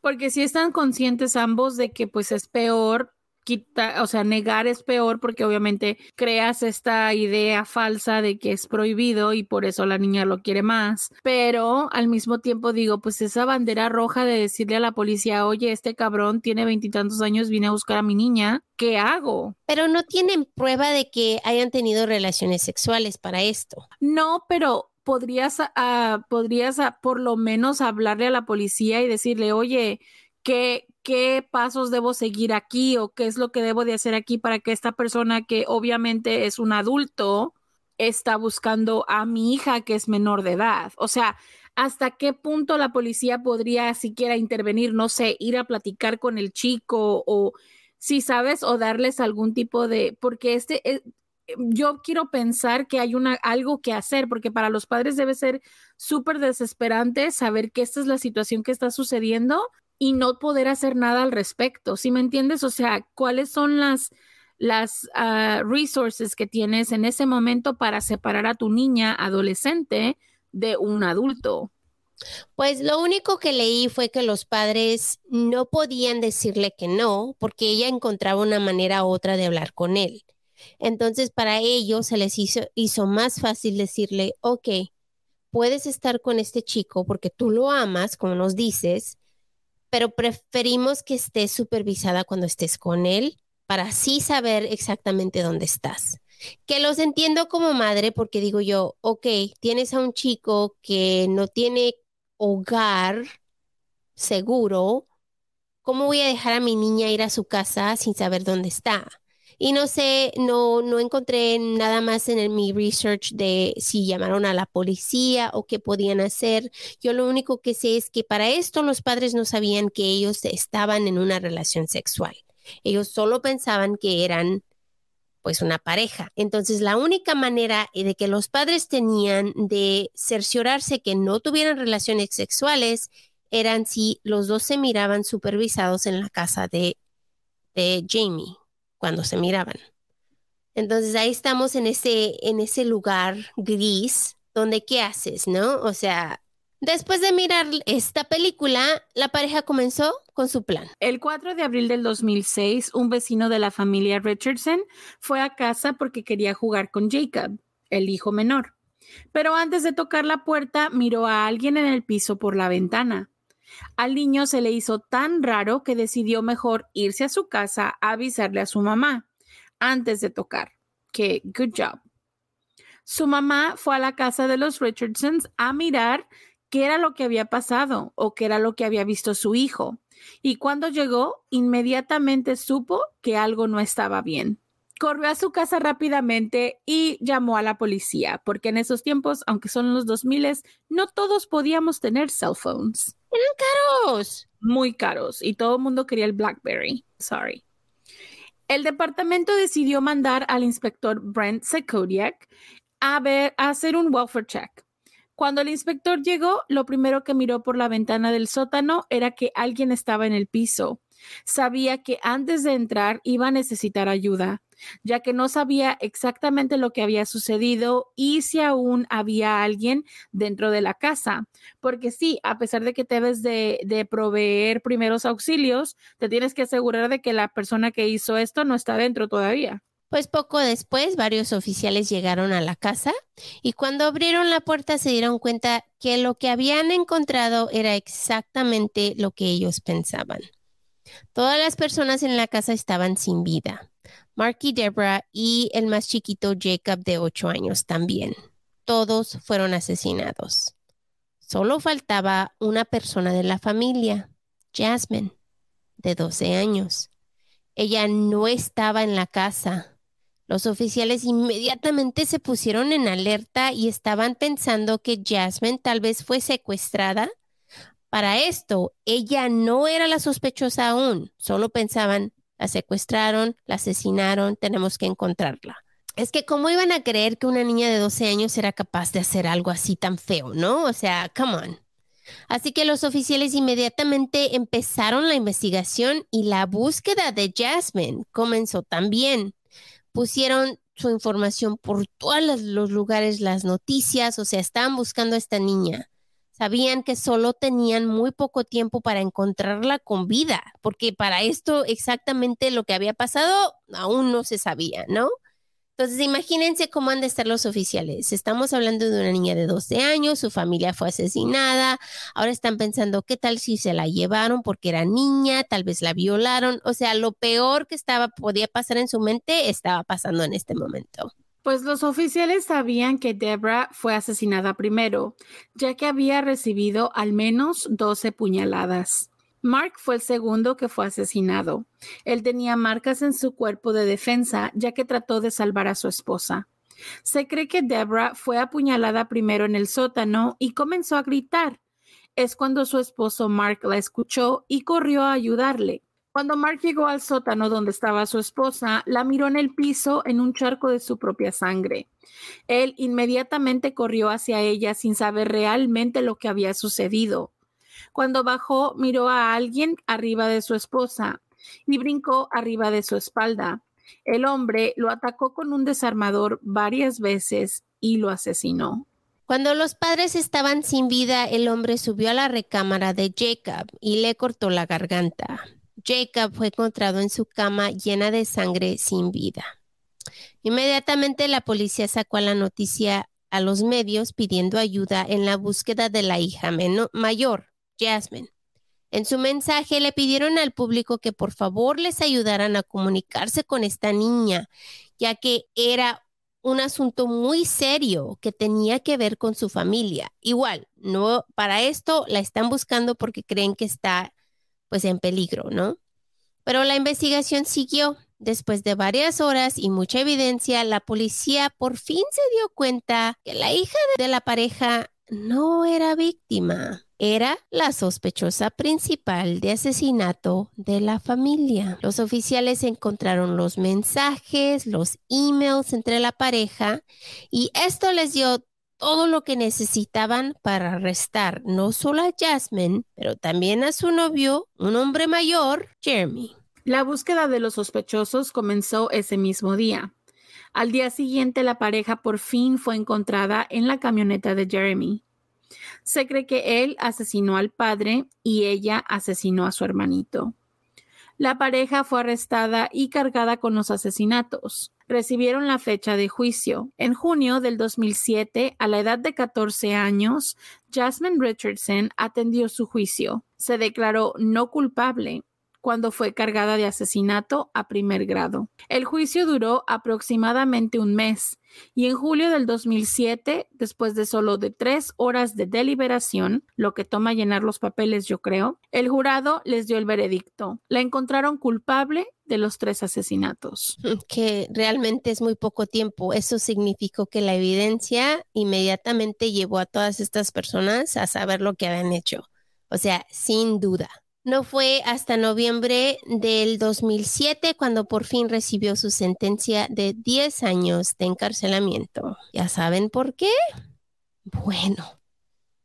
Porque si están conscientes ambos de que pues es peor quita, o sea, negar es peor porque obviamente creas esta idea falsa de que es prohibido y por eso la niña lo quiere más. Pero al mismo tiempo digo, pues esa bandera roja de decirle a la policía, oye, este cabrón tiene veintitantos años, viene a buscar a mi niña, ¿qué hago? pero no tienen prueba de que hayan tenido relaciones sexuales para esto. No, pero podrías, podrías por lo menos hablarle a la policía y decirle, oye, ¿qué, ¿qué pasos debo seguir aquí o qué es lo que debo de hacer aquí para que esta persona que obviamente es un adulto está buscando a mi hija que es menor de edad? O sea, ¿hasta qué punto la policía podría siquiera intervenir? No sé, ir a platicar con el chico o si sabes o darles algún tipo de, porque este, eh, yo quiero pensar que hay una, algo que hacer, porque para los padres debe ser súper desesperante saber que esta es la situación que está sucediendo y no poder hacer nada al respecto. ¿Sí me entiendes? O sea, ¿cuáles son las, las ah, resources que tienes en ese momento para separar a tu niña adolescente de un adulto? Pues lo único que leí fue que los padres no podían decirle que no, porque ella encontraba una manera u otra de hablar con él. Entonces, para ellos se les hizo, más fácil decirle, ok, puedes estar con este chico porque tú lo amas, como nos dices, pero preferimos que estés supervisada cuando estés con él para así saber exactamente dónde estás. Que los entiendo como madre porque digo yo, ok, tienes a un chico que no tiene hogar seguro, ¿cómo voy a dejar a mi niña ir a su casa sin saber dónde está? Y no sé, no, no encontré nada más en el- mi research de si llamaron a la policía o qué podían hacer. Yo lo único que sé es que para esto los padres no sabían que ellos estaban en una relación sexual. Ellos solo pensaban que eran pues una pareja. Entonces, la única manera de que los padres tenían de cerciorarse que no tuvieran relaciones sexuales eran si los dos se miraban supervisados en la casa de, de Jamie, cuando se miraban. Entonces, ahí estamos en ese, en ese lugar gris donde ¿qué haces, no? O sea, después de mirar esta película, la pareja comenzó con su plan. El 4 de abril del 2006, un vecino de la familia Richardson fue a casa porque quería jugar con Jacob, el hijo menor. Pero antes de tocar la puerta, miró a alguien en el piso por la ventana. Al niño se le hizo tan raro que decidió mejor irse a su casa a avisarle a su mamá antes de tocar. Que good job. Su mamá fue a la casa de los Richardsons a mirar qué era lo que había pasado o qué era lo que había visto su hijo. Y cuando llegó, inmediatamente supo que algo no estaba bien. Corrió a su casa rápidamente y llamó a la policía, porque en esos tiempos, aunque son los 2000, no todos podíamos tener cell phones. Eran caros. Muy caros y todo el mundo quería el BlackBerry. Sorry. El departamento decidió mandar al inspector Brent Sekodiak a, a hacer un welfare check. Cuando el inspector llegó, lo primero que miró por la ventana del sótano era que alguien estaba en el piso. Sabía que antes de entrar iba a necesitar ayuda. Ya que no sabía exactamente lo que había sucedido y si aún había alguien dentro de la casa. Porque sí, a pesar de que debes de, de proveer primeros auxilios, te tienes que asegurar de que la persona que hizo esto no está dentro todavía. Pues poco después, varios oficiales llegaron a la casa y cuando abrieron la puerta se dieron cuenta que lo que habían encontrado era exactamente lo que ellos pensaban. Todas las personas en la casa estaban sin vida. Mark y Deborah y el más chiquito Jacob de 8 años también. Todos fueron asesinados. Solo faltaba una persona de la familia, Jasmine, de 12 años. Ella no estaba en la casa. Los oficiales inmediatamente se pusieron en alerta y estaban pensando que Jasmine tal vez fue secuestrada. Para esto, ella no era la sospechosa aún. Solo pensaban, la secuestraron, la asesinaron, tenemos que encontrarla. Es que cómo iban a creer que una niña de 12 años era capaz de hacer algo así tan feo, ¿no? O sea, come on. Así que los oficiales inmediatamente empezaron la investigación y la búsqueda de Jasmine comenzó también. Pusieron su información por todos los lugares, las noticias, o sea, estaban buscando a esta niña sabían que solo tenían muy poco tiempo para encontrarla con vida, porque para esto exactamente lo que había pasado aún no se sabía, ¿no? Entonces, imagínense cómo han de estar los oficiales. Estamos hablando de una niña de 12 años, su familia fue asesinada, ahora están pensando qué tal si se la llevaron porque era niña, tal vez la violaron, o sea, lo peor que estaba podía pasar en su mente estaba pasando en este momento. Pues los oficiales sabían que Debra fue asesinada primero, ya que había recibido al menos 12 puñaladas. Mark fue el segundo que fue asesinado. Él tenía marcas en su cuerpo de defensa, ya que trató de salvar a su esposa. Se cree que Debra fue apuñalada primero en el sótano y comenzó a gritar. Es cuando su esposo Mark la escuchó y corrió a ayudarle. Cuando Mark llegó al sótano donde estaba su esposa, la miró en el piso en un charco de su propia sangre. Él inmediatamente corrió hacia ella sin saber realmente lo que había sucedido. Cuando bajó, miró a alguien arriba de su esposa y brincó arriba de su espalda. El hombre lo atacó con un desarmador varias veces y lo asesinó. Cuando los padres estaban sin vida, el hombre subió a la recámara de Jacob y le cortó la garganta. Jacob fue encontrado en su cama llena de sangre sin vida. Inmediatamente la policía sacó la noticia a los medios pidiendo ayuda en la búsqueda de la hija mayor, Jasmine. En su mensaje le pidieron al público que por favor les ayudaran a comunicarse con esta niña, ya que era un asunto muy serio que tenía que ver con su familia. Igual, no para esto la están buscando porque creen que está pues en peligro, ¿no? Pero la investigación siguió. Después de varias horas y mucha evidencia, la policía por fin se dio cuenta que la hija de la pareja no era víctima. Era la sospechosa principal de asesinato de la familia. Los oficiales encontraron los mensajes, los emails entre la pareja y esto les dio todo lo que necesitaban para arrestar no solo a Jasmine, pero también a su novio, un hombre mayor, Jeremy. La búsqueda de los sospechosos comenzó ese mismo día. Al día siguiente, la pareja por fin fue encontrada en la camioneta de Jeremy. Se cree que él asesinó al padre y ella asesinó a su hermanito. La pareja fue arrestada y cargada con los asesinatos. Recibieron la fecha de juicio. En junio del 2007, a la edad de 14 años, Jasmine Richardson atendió su juicio. Se declaró no culpable cuando fue cargada de asesinato a primer grado. El juicio duró aproximadamente un mes y en julio del 2007, después de solo de tres horas de deliberación, lo que toma llenar los papeles yo creo, el jurado les dio el veredicto. La encontraron culpable de los tres asesinatos. Que realmente es muy poco tiempo. Eso significó que la evidencia inmediatamente llevó a todas estas personas a saber lo que habían hecho. O sea, sin duda. No fue hasta noviembre del 2007 cuando por fin recibió su sentencia de 10 años de encarcelamiento. ¿Ya saben por qué? Bueno,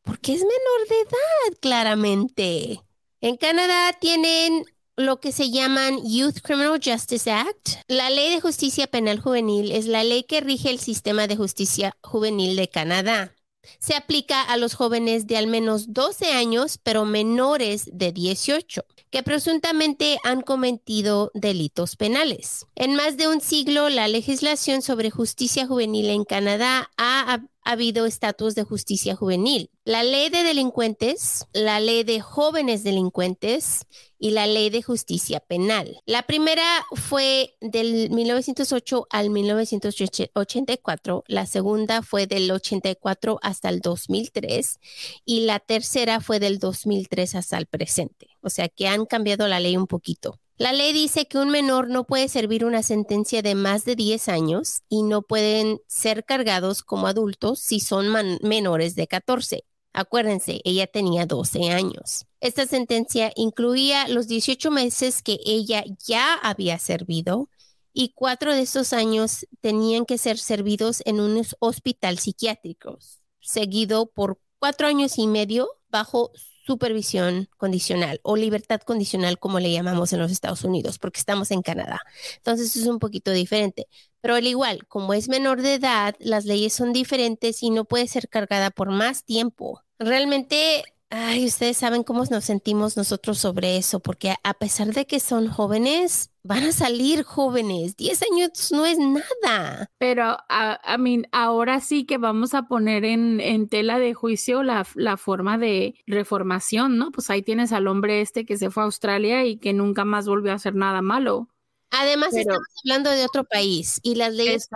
porque es menor de edad, claramente. En Canadá tienen lo que se llaman Youth Criminal Justice Act. La Ley de Justicia Penal Juvenil es la ley que rige el sistema de justicia juvenil de Canadá. Se aplica a los jóvenes de al menos 12 años, pero menores de 18, que presuntamente han cometido delitos penales. En más de un siglo, la legislación sobre justicia juvenil en Canadá ha habido estatus de justicia juvenil. La ley de delincuentes, la ley de jóvenes delincuentes y la ley de justicia penal. La primera fue del 1908 al 1984, la segunda fue del 84 hasta el 2003 y la tercera fue del 2003 hasta el presente. O sea que han cambiado la ley un poquito. La ley dice que un menor no puede servir una sentencia de más de 10 años y no pueden ser cargados como adultos si son menores de 14. Acuérdense, ella tenía 12 años. Esta sentencia incluía los 18 meses que ella ya había servido y cuatro de esos años tenían que ser servidos en un hospital psiquiátrico, seguido por cuatro años y medio bajo supervisión condicional o libertad condicional, como le llamamos en los Estados Unidos, porque estamos en Canadá. Entonces es un poquito diferente. Pero al igual, como es menor de edad, las leyes son diferentes y no puede ser cargada por más tiempo. Realmente Ay, ustedes saben cómo nos sentimos nosotros sobre eso, porque a pesar de que son jóvenes, van a salir jóvenes. Diez años no es nada. Pero, a mí, ahora sí que vamos a poner en, en tela de juicio la, forma de reformación, ¿no? Pues ahí tienes al hombre este que se fue a Australia y que nunca más volvió a hacer nada malo. Además, estamos hablando de otro país y las leyes.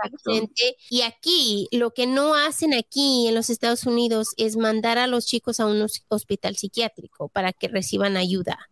Y aquí, lo que no hacen aquí en los Estados Unidos es mandar a los chicos a un hospital psiquiátrico para que reciban ayuda.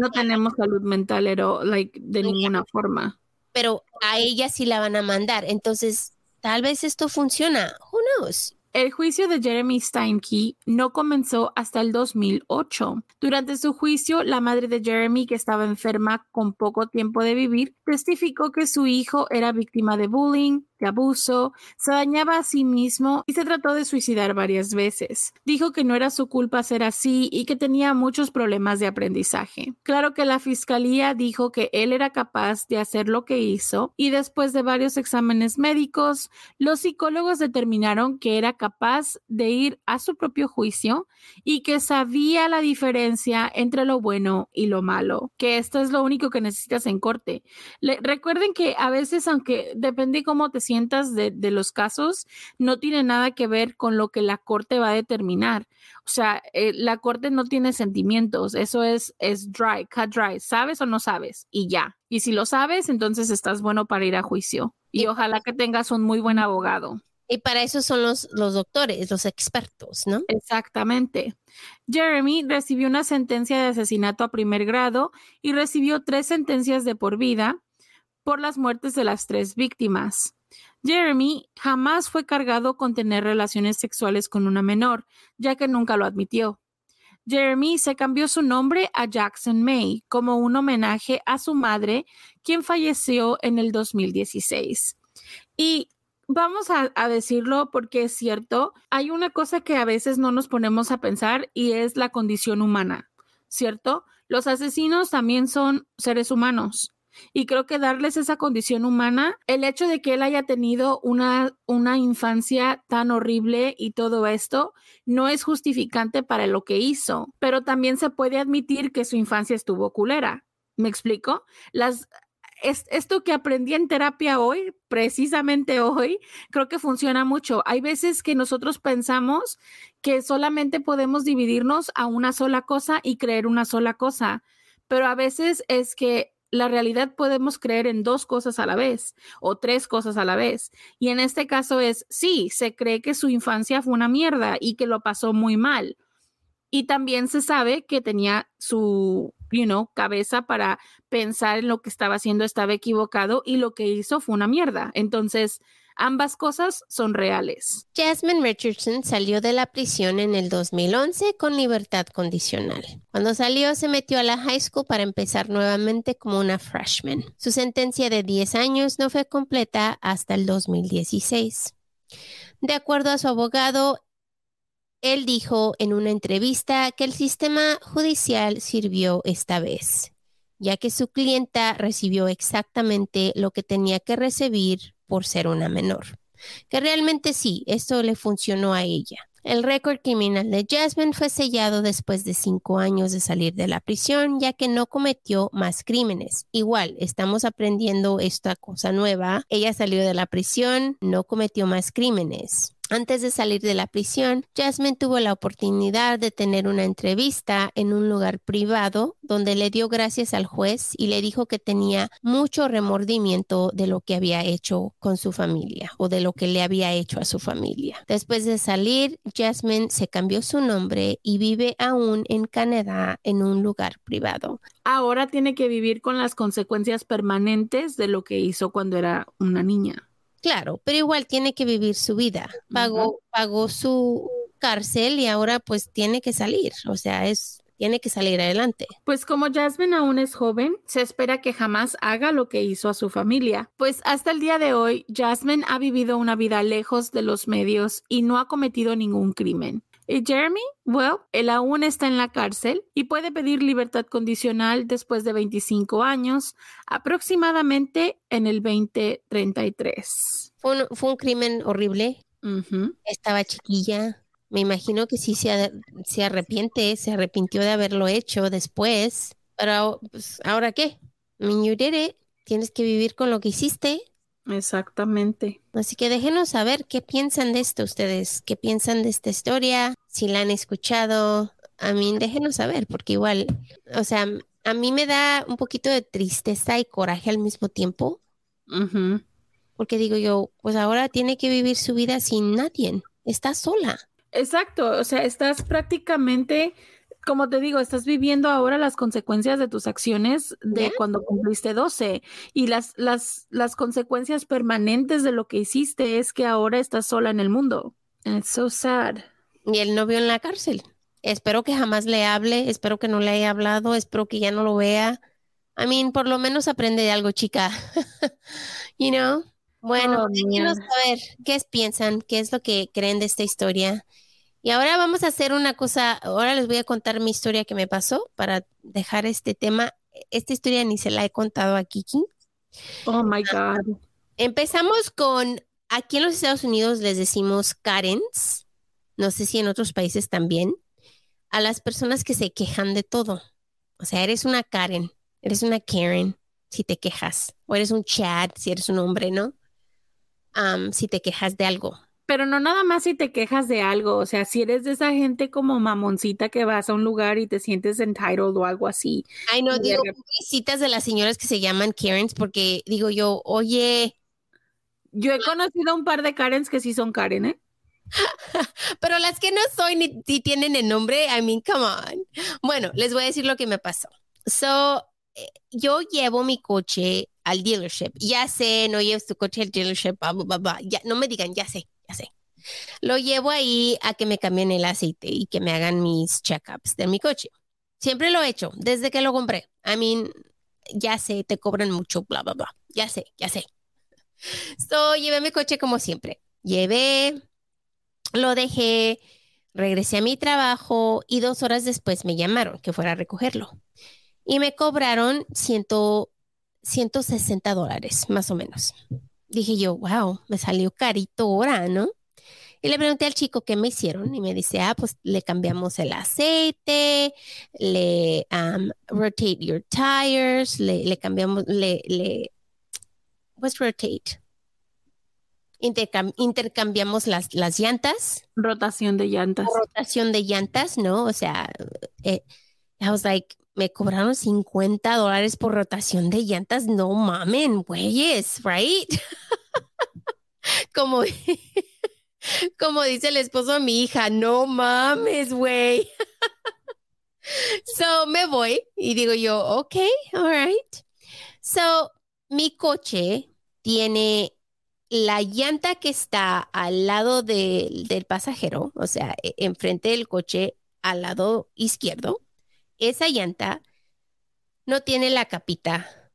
no tenemos salud mental like, de ninguna forma. Pero a ella sí la van a mandar. Entonces, tal vez esto funciona. Who knows? El juicio de Jeremy Steinke no comenzó hasta el 2008. Durante su juicio, la madre de Jeremy, que estaba enferma con poco tiempo de vivir, testificó que su hijo era víctima de bullying, abuso, se dañaba a sí mismo y se trató de suicidar varias veces. Dijo que no era su culpa ser así y que tenía muchos problemas de aprendizaje. Claro que la fiscalía dijo que él era capaz de hacer lo que hizo y después de varios exámenes médicos, los psicólogos determinaron que era capaz de ir a su propio juicio y que sabía la diferencia entre lo bueno y lo malo, que esto es lo único que necesitas en corte. recuerden que a veces, aunque depende cómo te sientas de, los casos no tiene nada que ver con lo que la corte va a determinar. O sea, eh, la corte no tiene sentimientos, eso es, es dry, cut dry, sabes o no sabes y ya. Y si lo sabes, entonces estás bueno para ir a juicio. Y, ojalá que tengas un muy buen abogado. Y para eso son los, los doctores, los expertos, ¿no? Exactamente. Jeremy recibió una sentencia de asesinato a primer grado y recibió tres sentencias de por vida por las muertes de las tres víctimas. Jeremy jamás fue cargado con tener relaciones sexuales con una menor, ya que nunca lo admitió. Jeremy se cambió su nombre a Jackson May como un homenaje a su madre, quien falleció en el 2016. Y vamos a, decirlo porque es cierto, hay una cosa que a veces no nos ponemos a pensar y es la condición humana, ¿cierto? Los asesinos también son seres humanos. Y creo que darles esa condición humana, el hecho de que él haya tenido una, una infancia tan horrible y todo esto, no es justificante para lo que hizo, pero también se puede admitir que su infancia estuvo culera. ¿Me explico? Las, es, esto que aprendí en terapia hoy, precisamente hoy, creo que funciona mucho. Hay veces que nosotros pensamos que solamente podemos dividirnos a una sola cosa y creer una sola cosa, pero a veces es que la realidad podemos creer en dos cosas a la vez o tres cosas a la vez. Y en este caso es, sí, se cree que su infancia fue una mierda y que lo pasó muy mal. Y también se sabe que tenía su, you know, cabeza para pensar en lo que estaba haciendo estaba equivocado y lo que hizo fue una mierda. Entonces, Ambas cosas son reales. Jasmine Richardson salió de la prisión en el 2011 con libertad condicional. Cuando salió se metió a la high school para empezar nuevamente como una freshman. Su sentencia de 10 años no fue completa hasta el 2016. De acuerdo a su abogado, él dijo en una entrevista que el sistema judicial sirvió esta vez, ya que su clienta recibió exactamente lo que tenía que recibir por ser una menor. Que realmente sí, esto le funcionó a ella. El récord criminal de Jasmine fue sellado después de cinco años de salir de la prisión, ya que no cometió más crímenes. Igual, estamos aprendiendo esta cosa nueva. Ella salió de la prisión, no cometió más crímenes. Antes de salir de la prisión, Jasmine tuvo la oportunidad de tener una entrevista en un lugar privado donde le dio gracias al juez y le dijo que tenía mucho remordimiento de lo que había hecho con su familia o de lo que le había hecho a su familia. Después de salir, Jasmine se cambió su nombre y vive aún en Canadá en un lugar privado. Ahora tiene que vivir con las consecuencias permanentes de lo que hizo cuando era una niña. Claro, pero igual tiene que vivir su vida. Pagó, pagó su cárcel y ahora pues tiene que salir. O sea, es tiene que salir adelante. Pues como Jasmine aún es joven, se espera que jamás haga lo que hizo a su familia. Pues hasta el día de hoy, Jasmine ha vivido una vida lejos de los medios y no ha cometido ningún crimen. Y Jeremy, well, él aún está en la cárcel y puede pedir libertad condicional después de 25 años, aproximadamente en el 2033. Fue un, fue un crimen horrible. Estaba chiquilla. Me imagino que sí se, se, arrepiente, se arrepintió de haberlo hecho después. Pero, pues, ¿ahora qué? I mean, you did it. Tienes que vivir con lo que hiciste. Exactamente. Así que déjenos saber qué piensan de esto ustedes, qué piensan de esta historia, si la han escuchado. A mí, déjenos saber, porque igual, o sea, a mí me da un poquito de tristeza y coraje al mismo tiempo. Porque digo yo, pues ahora tiene que vivir su vida sin nadie, está sola. Exacto, o sea, estás prácticamente como te digo, estás viviendo ahora las consecuencias de tus acciones de cuando cumpliste 12 y las, las, las consecuencias permanentes de lo que hiciste es que ahora estás sola en el mundo. And it's so sad. Y el novio en la cárcel. Espero que jamás le hable, espero que no le haya hablado, espero que ya no lo vea. I mean, por lo menos aprende de algo, chica. you know? Bueno, oh, saber qué piensan, qué es lo que creen de esta historia. Y ahora vamos a hacer una cosa, ahora les voy a contar mi historia que me pasó para dejar este tema. Esta historia ni se la he contado a Kiki. Oh my God. Empezamos con, aquí en los Estados Unidos les decimos Karens, no sé si en otros países también, a las personas que se quejan de todo. O sea, eres una Karen, eres una Karen si te quejas, o eres un Chad si eres un hombre, ¿no? si te quejas de algo. Pero no nada más si te quejas de algo, o sea, si eres de esa gente como mamoncita que vas a un lugar y te sientes entitled o algo así. Ay, no, digo visitas de las señoras que se llaman Karens porque digo yo, oye. Yo he conocido un par de Karens que sí son Karen, ¿eh? Pero las que no soy ni, tienen el nombre, I mean, come on. Bueno, les voy a decir lo que me pasó. So, eh, yo llevo mi coche al dealership. Ya sé, no lleves tu coche al dealership, Ya, no me digan, ya sé ya sé. Lo llevo ahí a que me cambien el aceite y que me hagan mis checkups de mi coche. Siempre lo he hecho, desde que lo compré. I mean, ya sé, te cobran mucho, bla, bla, bla. Ya sé, ya sé. So, llevé mi coche como siempre. Llevé, lo dejé, regresé a mi trabajo y dos horas después me llamaron que fuera a recogerlo. Y me cobraron ciento, 160 dólares, más o menos dije yo, wow, me salió carito ahora, ¿no? Y le pregunté al chico qué me hicieron y me dice, ah, pues le cambiamos el aceite, le um, rotate your tires, le, cambiamos, le, le, what's rotate? intercambiamos las, las llantas. Rotación de llantas. Rotación de llantas, ¿no? O sea, eh, I was like, me cobraron 50 dólares por rotación de llantas. No mamen, güeyes, right? como, como dice el esposo de mi hija, no mames, güey. so me voy y digo yo, ok, all right. So mi coche tiene la llanta que está al lado del pasajero, o sea, e, enfrente del coche al lado izquierdo esa llanta no tiene la capita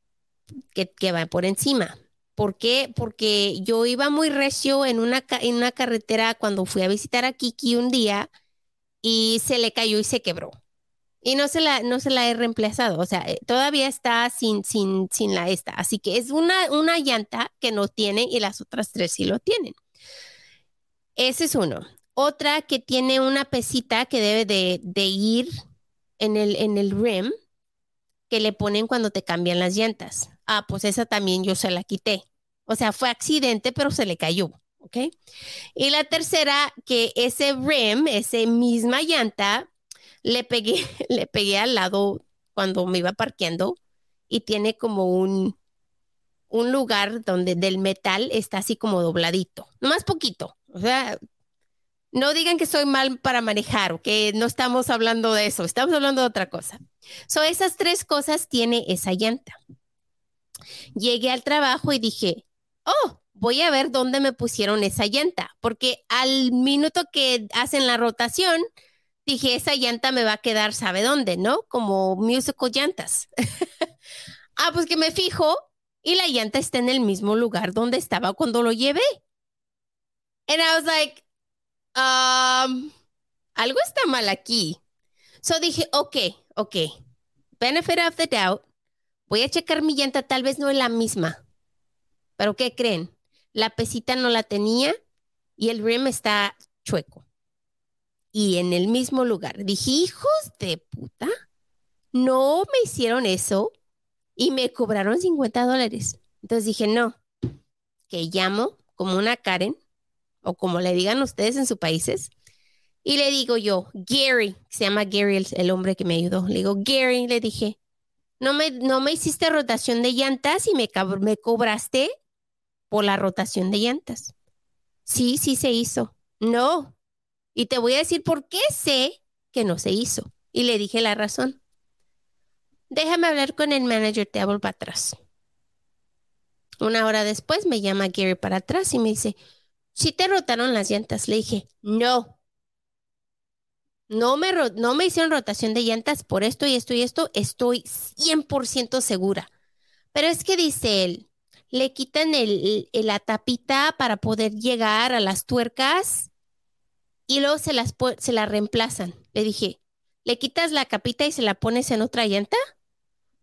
que, va por encima. ¿Por qué? Porque yo iba muy recio en una, en una carretera cuando fui a visitar a Kiki un día y se le cayó y se quebró. Y no se la, no se la he reemplazado, o sea, eh, todavía está sin, sin, sin la esta. Así que es una, una llanta que no tiene y las otras tres sí lo tienen. Ese es uno. Otra que tiene una pesita que debe de, de ir en el, en el rim que le ponen cuando te cambian las llantas. Ah, pues esa también yo se la quité. O sea, fue accidente, pero se le cayó. ¿Ok? Y la tercera, que ese rim, ese misma llanta, le pegué, le pegué al lado cuando me iba parqueando y tiene como un, un lugar donde del metal está así como dobladito, más poquito. O sea, no digan que soy mal para manejar o que no estamos hablando de eso, estamos hablando de otra cosa. So, esas tres cosas tiene esa llanta. Llegué al trabajo y dije, oh, voy a ver dónde me pusieron esa llanta, porque al minuto que hacen la rotación, dije, esa llanta me va a quedar, ¿sabe dónde? ¿No? Como musical llantas. ah, pues que me fijo y la llanta está en el mismo lugar donde estaba cuando lo llevé. And I was like, um, algo está mal aquí. So dije, ok, ok, benefit of the doubt, voy a checar mi llanta, tal vez no es la misma. Pero ¿qué creen? La pesita no la tenía y el rim está chueco y en el mismo lugar. Dije, hijos de puta, no me hicieron eso y me cobraron 50 dólares. Entonces dije, no, que llamo como una Karen o como le digan ustedes en sus países. Y le digo yo, Gary, se llama Gary el, hombre que me ayudó. Le digo, Gary, le dije, no me, no me hiciste rotación de llantas y me, me cobraste por la rotación de llantas. Sí, sí se hizo. No, y te voy a decir por qué sé que no se hizo. Y le dije la razón. Déjame hablar con el manager, te hablo para atrás. Una hora después me llama Gary para atrás y me dice, si te rotaron las llantas. Le dije, no. No me, no me hicieron rotación de llantas por esto y esto y esto. Estoy 100% segura. Pero es que dice él, le quitan la tapita para poder llegar a las tuercas y luego se las, se la reemplazan. Le dije, ¿le quitas la capita y se la pones en otra llanta?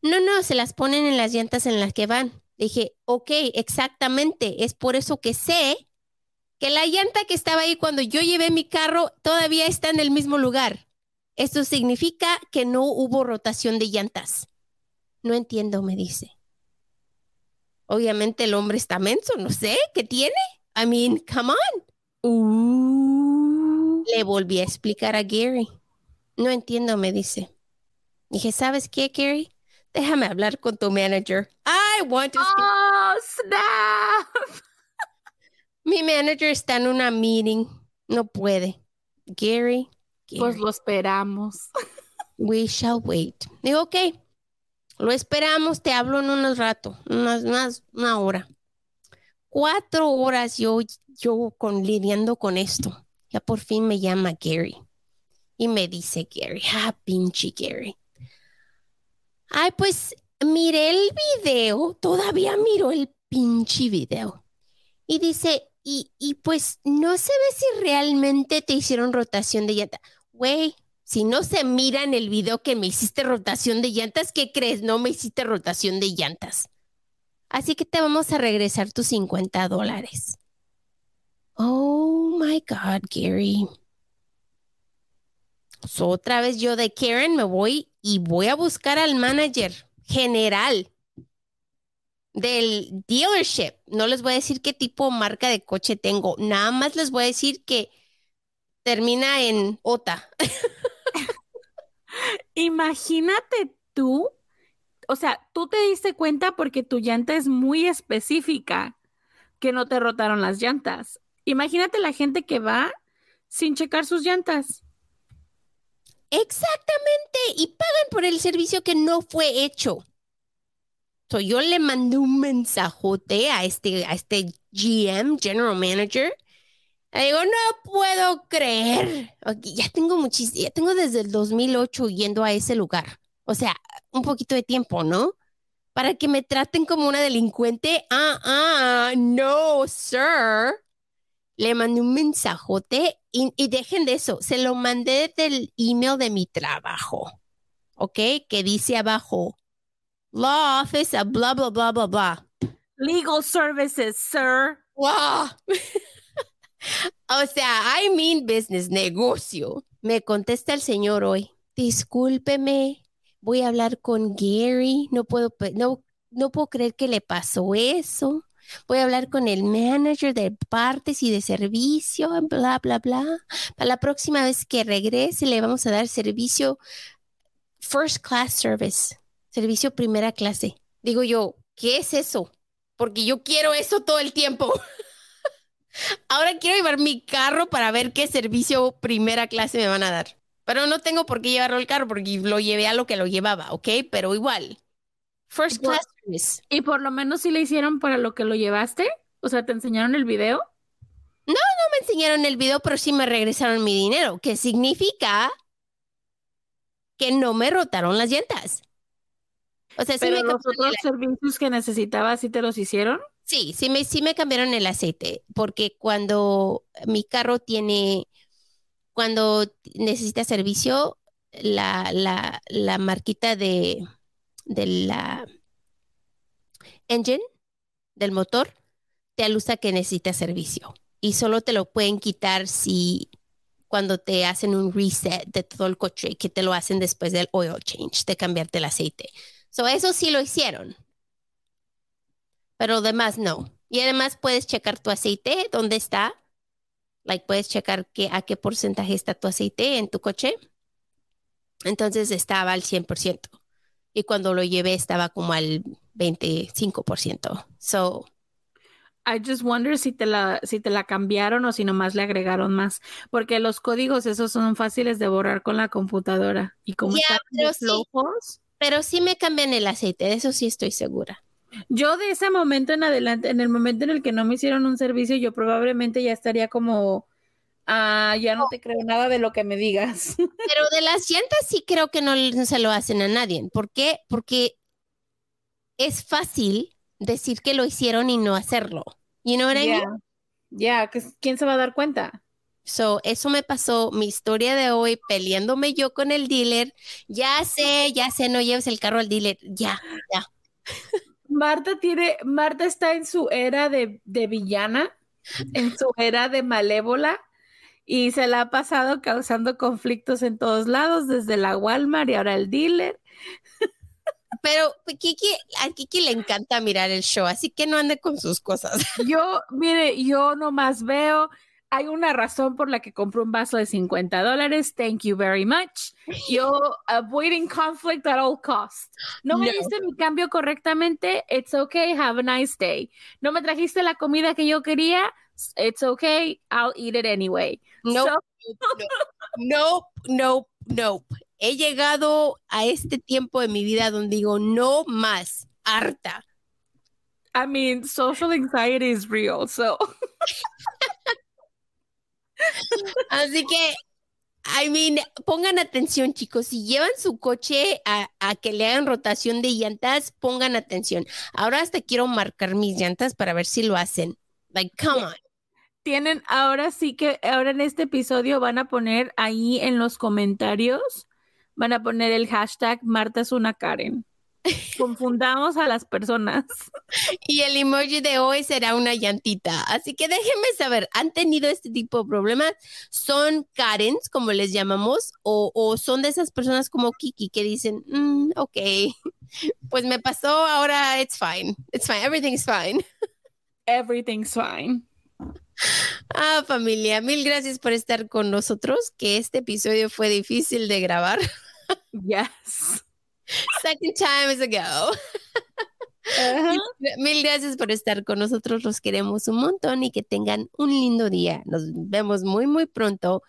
No, no, se las ponen en las llantas en las que van. Le dije, ok, exactamente, es por eso que sé que la llanta que estaba ahí cuando yo llevé mi carro todavía está en el mismo lugar. Esto significa que no hubo rotación de llantas. No entiendo, me dice. Obviamente el hombre está menso, no sé, ¿qué tiene? I mean, come on. Uh. Le volví a explicar a Gary. No entiendo, me dice. Dije, ¿sabes qué, Gary? Déjame hablar con tu manager. I want to Oh, snap. Mi manager está en una meeting. No puede. Gary. Pues lo esperamos. We shall wait. Digo, ok. Lo esperamos. Te hablo en unos rato. Unas, unas, una hora. Cuatro horas yo, yo con, lidiando con esto. Ya por fin me llama Gary. Y me dice Gary, ah, pinche Gary. Ay, pues miré el video, todavía miro el pinche video. Y dice, y, y pues no se ve si realmente te hicieron rotación de llanta. Güey, si no se mira en el video que me hiciste rotación de llantas, ¿qué crees? No me hiciste rotación de llantas. Así que te vamos a regresar tus 50 dólares. Oh my God, Gary. Otra vez yo de Karen me voy y voy a buscar al manager general del dealership. No les voy a decir qué tipo marca de coche tengo. Nada más les voy a decir que termina en OTA. Imagínate tú, o sea, tú te diste cuenta porque tu llanta es muy específica que no te rotaron las llantas. Imagínate la gente que va sin checar sus llantas. Exactamente, y pagan por el servicio que no fue hecho. Yo le mandé un mensajote a este, a este GM, General Manager. Le digo, no puedo creer. ya tengo muchísimo, ya tengo desde el 2008 yendo a ese lugar. O sea, un poquito de tiempo, ¿no? Para que me traten como una delincuente. Ah, ah, no, sir. le mandé un mensajote y, y dejen de eso, se lo mandé del email de mi trabajo, ¿ok? Que dice abajo, Law Office, a bla, bla, bla, bla, bla. Legal services, sir. ¡Wow! o sea, I mean business, negocio. Me contesta el señor hoy. Discúlpeme, voy a hablar con Gary. No puedo, no, no puedo creer que le pasó eso. Voy a hablar con el manager de partes y de servicio, bla, bla, bla. Para la próxima vez que regrese, le vamos a dar servicio first class service, servicio primera clase. Digo yo, ¿qué es eso? Porque yo quiero eso todo el tiempo. Ahora quiero llevar mi carro para ver qué servicio primera clase me van a dar. Pero no tengo por qué llevarlo el carro porque lo llevé a lo que lo llevaba, ¿ok? Pero igual. First class. Y por lo menos sí le hicieron para lo que lo llevaste. O sea, ¿te enseñaron el video? No me enseñaron el video, pero sí me regresaron mi dinero, que significa que no me rotaron las llantas. O sea, sí Pero me, los otros servicios que necesitabas, ¿sí te los hicieron? Sí, sí me, sí me cambiaron el aceite, porque cuando mi carro tiene, cuando necesita servicio, la, la, la marquita de, de la engine, del motor, te alusa que necesita servicio. Y solo te lo pueden quitar si cuando te hacen un reset de todo el coche, que te lo hacen después del oil change, de cambiarte el aceite. So, eso sí lo hicieron. Pero demás no. Y además puedes checar tu aceite, dónde está. Like, puedes checar qué, a qué porcentaje está tu aceite en tu coche. Entonces estaba al 100%. Y cuando lo llevé estaba como al 25%. So, I just wonder si te la, si te la cambiaron o si nomás le agregaron más. Porque los códigos esos son fáciles de borrar con la computadora. Y como Ya, están pero de sí. flojos, pero sí me cambian el aceite, de eso sí estoy segura. Yo de ese momento en adelante, en el momento en el que no me hicieron un servicio, yo probablemente ya estaría como, ah, ya no te creo nada de lo que me digas. Pero de las llantas sí creo que no, se lo hacen a nadie. ¿Por qué? Porque es fácil decir que lo hicieron y no hacerlo. You know what I mean? Ya, ¿quién se va a dar cuenta? So, eso me pasó, mi historia de hoy, peleándome yo con el dealer. Ya sé, ya sé, no lleves el carro al dealer. Ya, ya. Marta tiene, Marta está en su era de, de villana, en su era de malévola, y se la ha pasado causando conflictos en todos lados, desde la Walmart y ahora el dealer. Pero pues, Kiki, a Kiki le encanta mirar el show, así que no ande con sus cosas. Yo, mire, yo nomás veo, hay una razón por la que compré un vaso de 50 dólares, thank you very much. Yo, avoiding conflict at all costs. No me No. diste mi cambio correctamente, it's okay, have a nice day. No me trajiste la comida que yo quería, it's okay, I'll eat it anyway. Nope, So- nope, nope, nope. He llegado a este tiempo de mi vida donde digo, no más, harta. I mean, social anxiety is real, so. Así que, I mean, pongan atención, chicos. Si llevan su coche a, a que le hagan rotación de llantas, pongan atención. Ahora hasta quiero marcar mis llantas para ver si lo hacen. Like, come on. tienen, ahora sí que, ahora en este episodio van a poner ahí en los comentarios, van a poner el hashtag Marta es una Karen. Confundamos a las personas. Y el emoji de hoy será una llantita. Así que déjenme saber, ¿han tenido este tipo de problemas? ¿Son Karens, como les llamamos? ¿O, o son de esas personas como Kiki que dicen, "Mm, ok, pues me pasó, ahora it's fine. It's fine, everything's fine. Everything's fine. Ah, familia, mil gracias por estar con nosotros, que este episodio fue difícil de grabar. Yes. Second time is a go. Mil gracias por estar con nosotros, los queremos un montón y que tengan un lindo día. Nos vemos muy, muy pronto.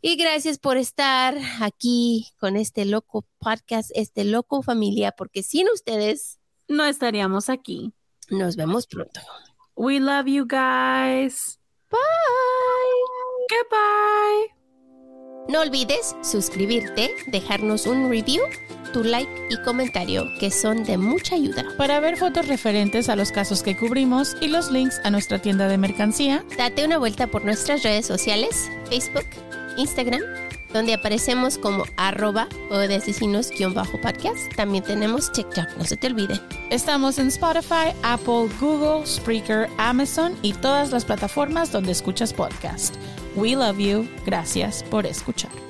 Y gracias por estar aquí con este loco podcast, este loco familia, porque sin ustedes No estaríamos aquí. nos vemos pronto. We love you guys. Bye. Goodbye. No olvides suscribirte, dejarnos un review, tu like y comentario, que son de mucha ayuda. Para ver fotos referentes a los casos que cubrimos y los links a nuestra tienda de mercancía, date una vuelta por nuestras redes sociales, Facebook, Instagram, donde aparecemos como arroba o de asesinos-podcast. También tenemos TikTok, no se te olvide. Estamos en Spotify, Apple, Google, Spreaker, Amazon y todas las plataformas donde escuchas podcast. We love you. Gracias por escuchar.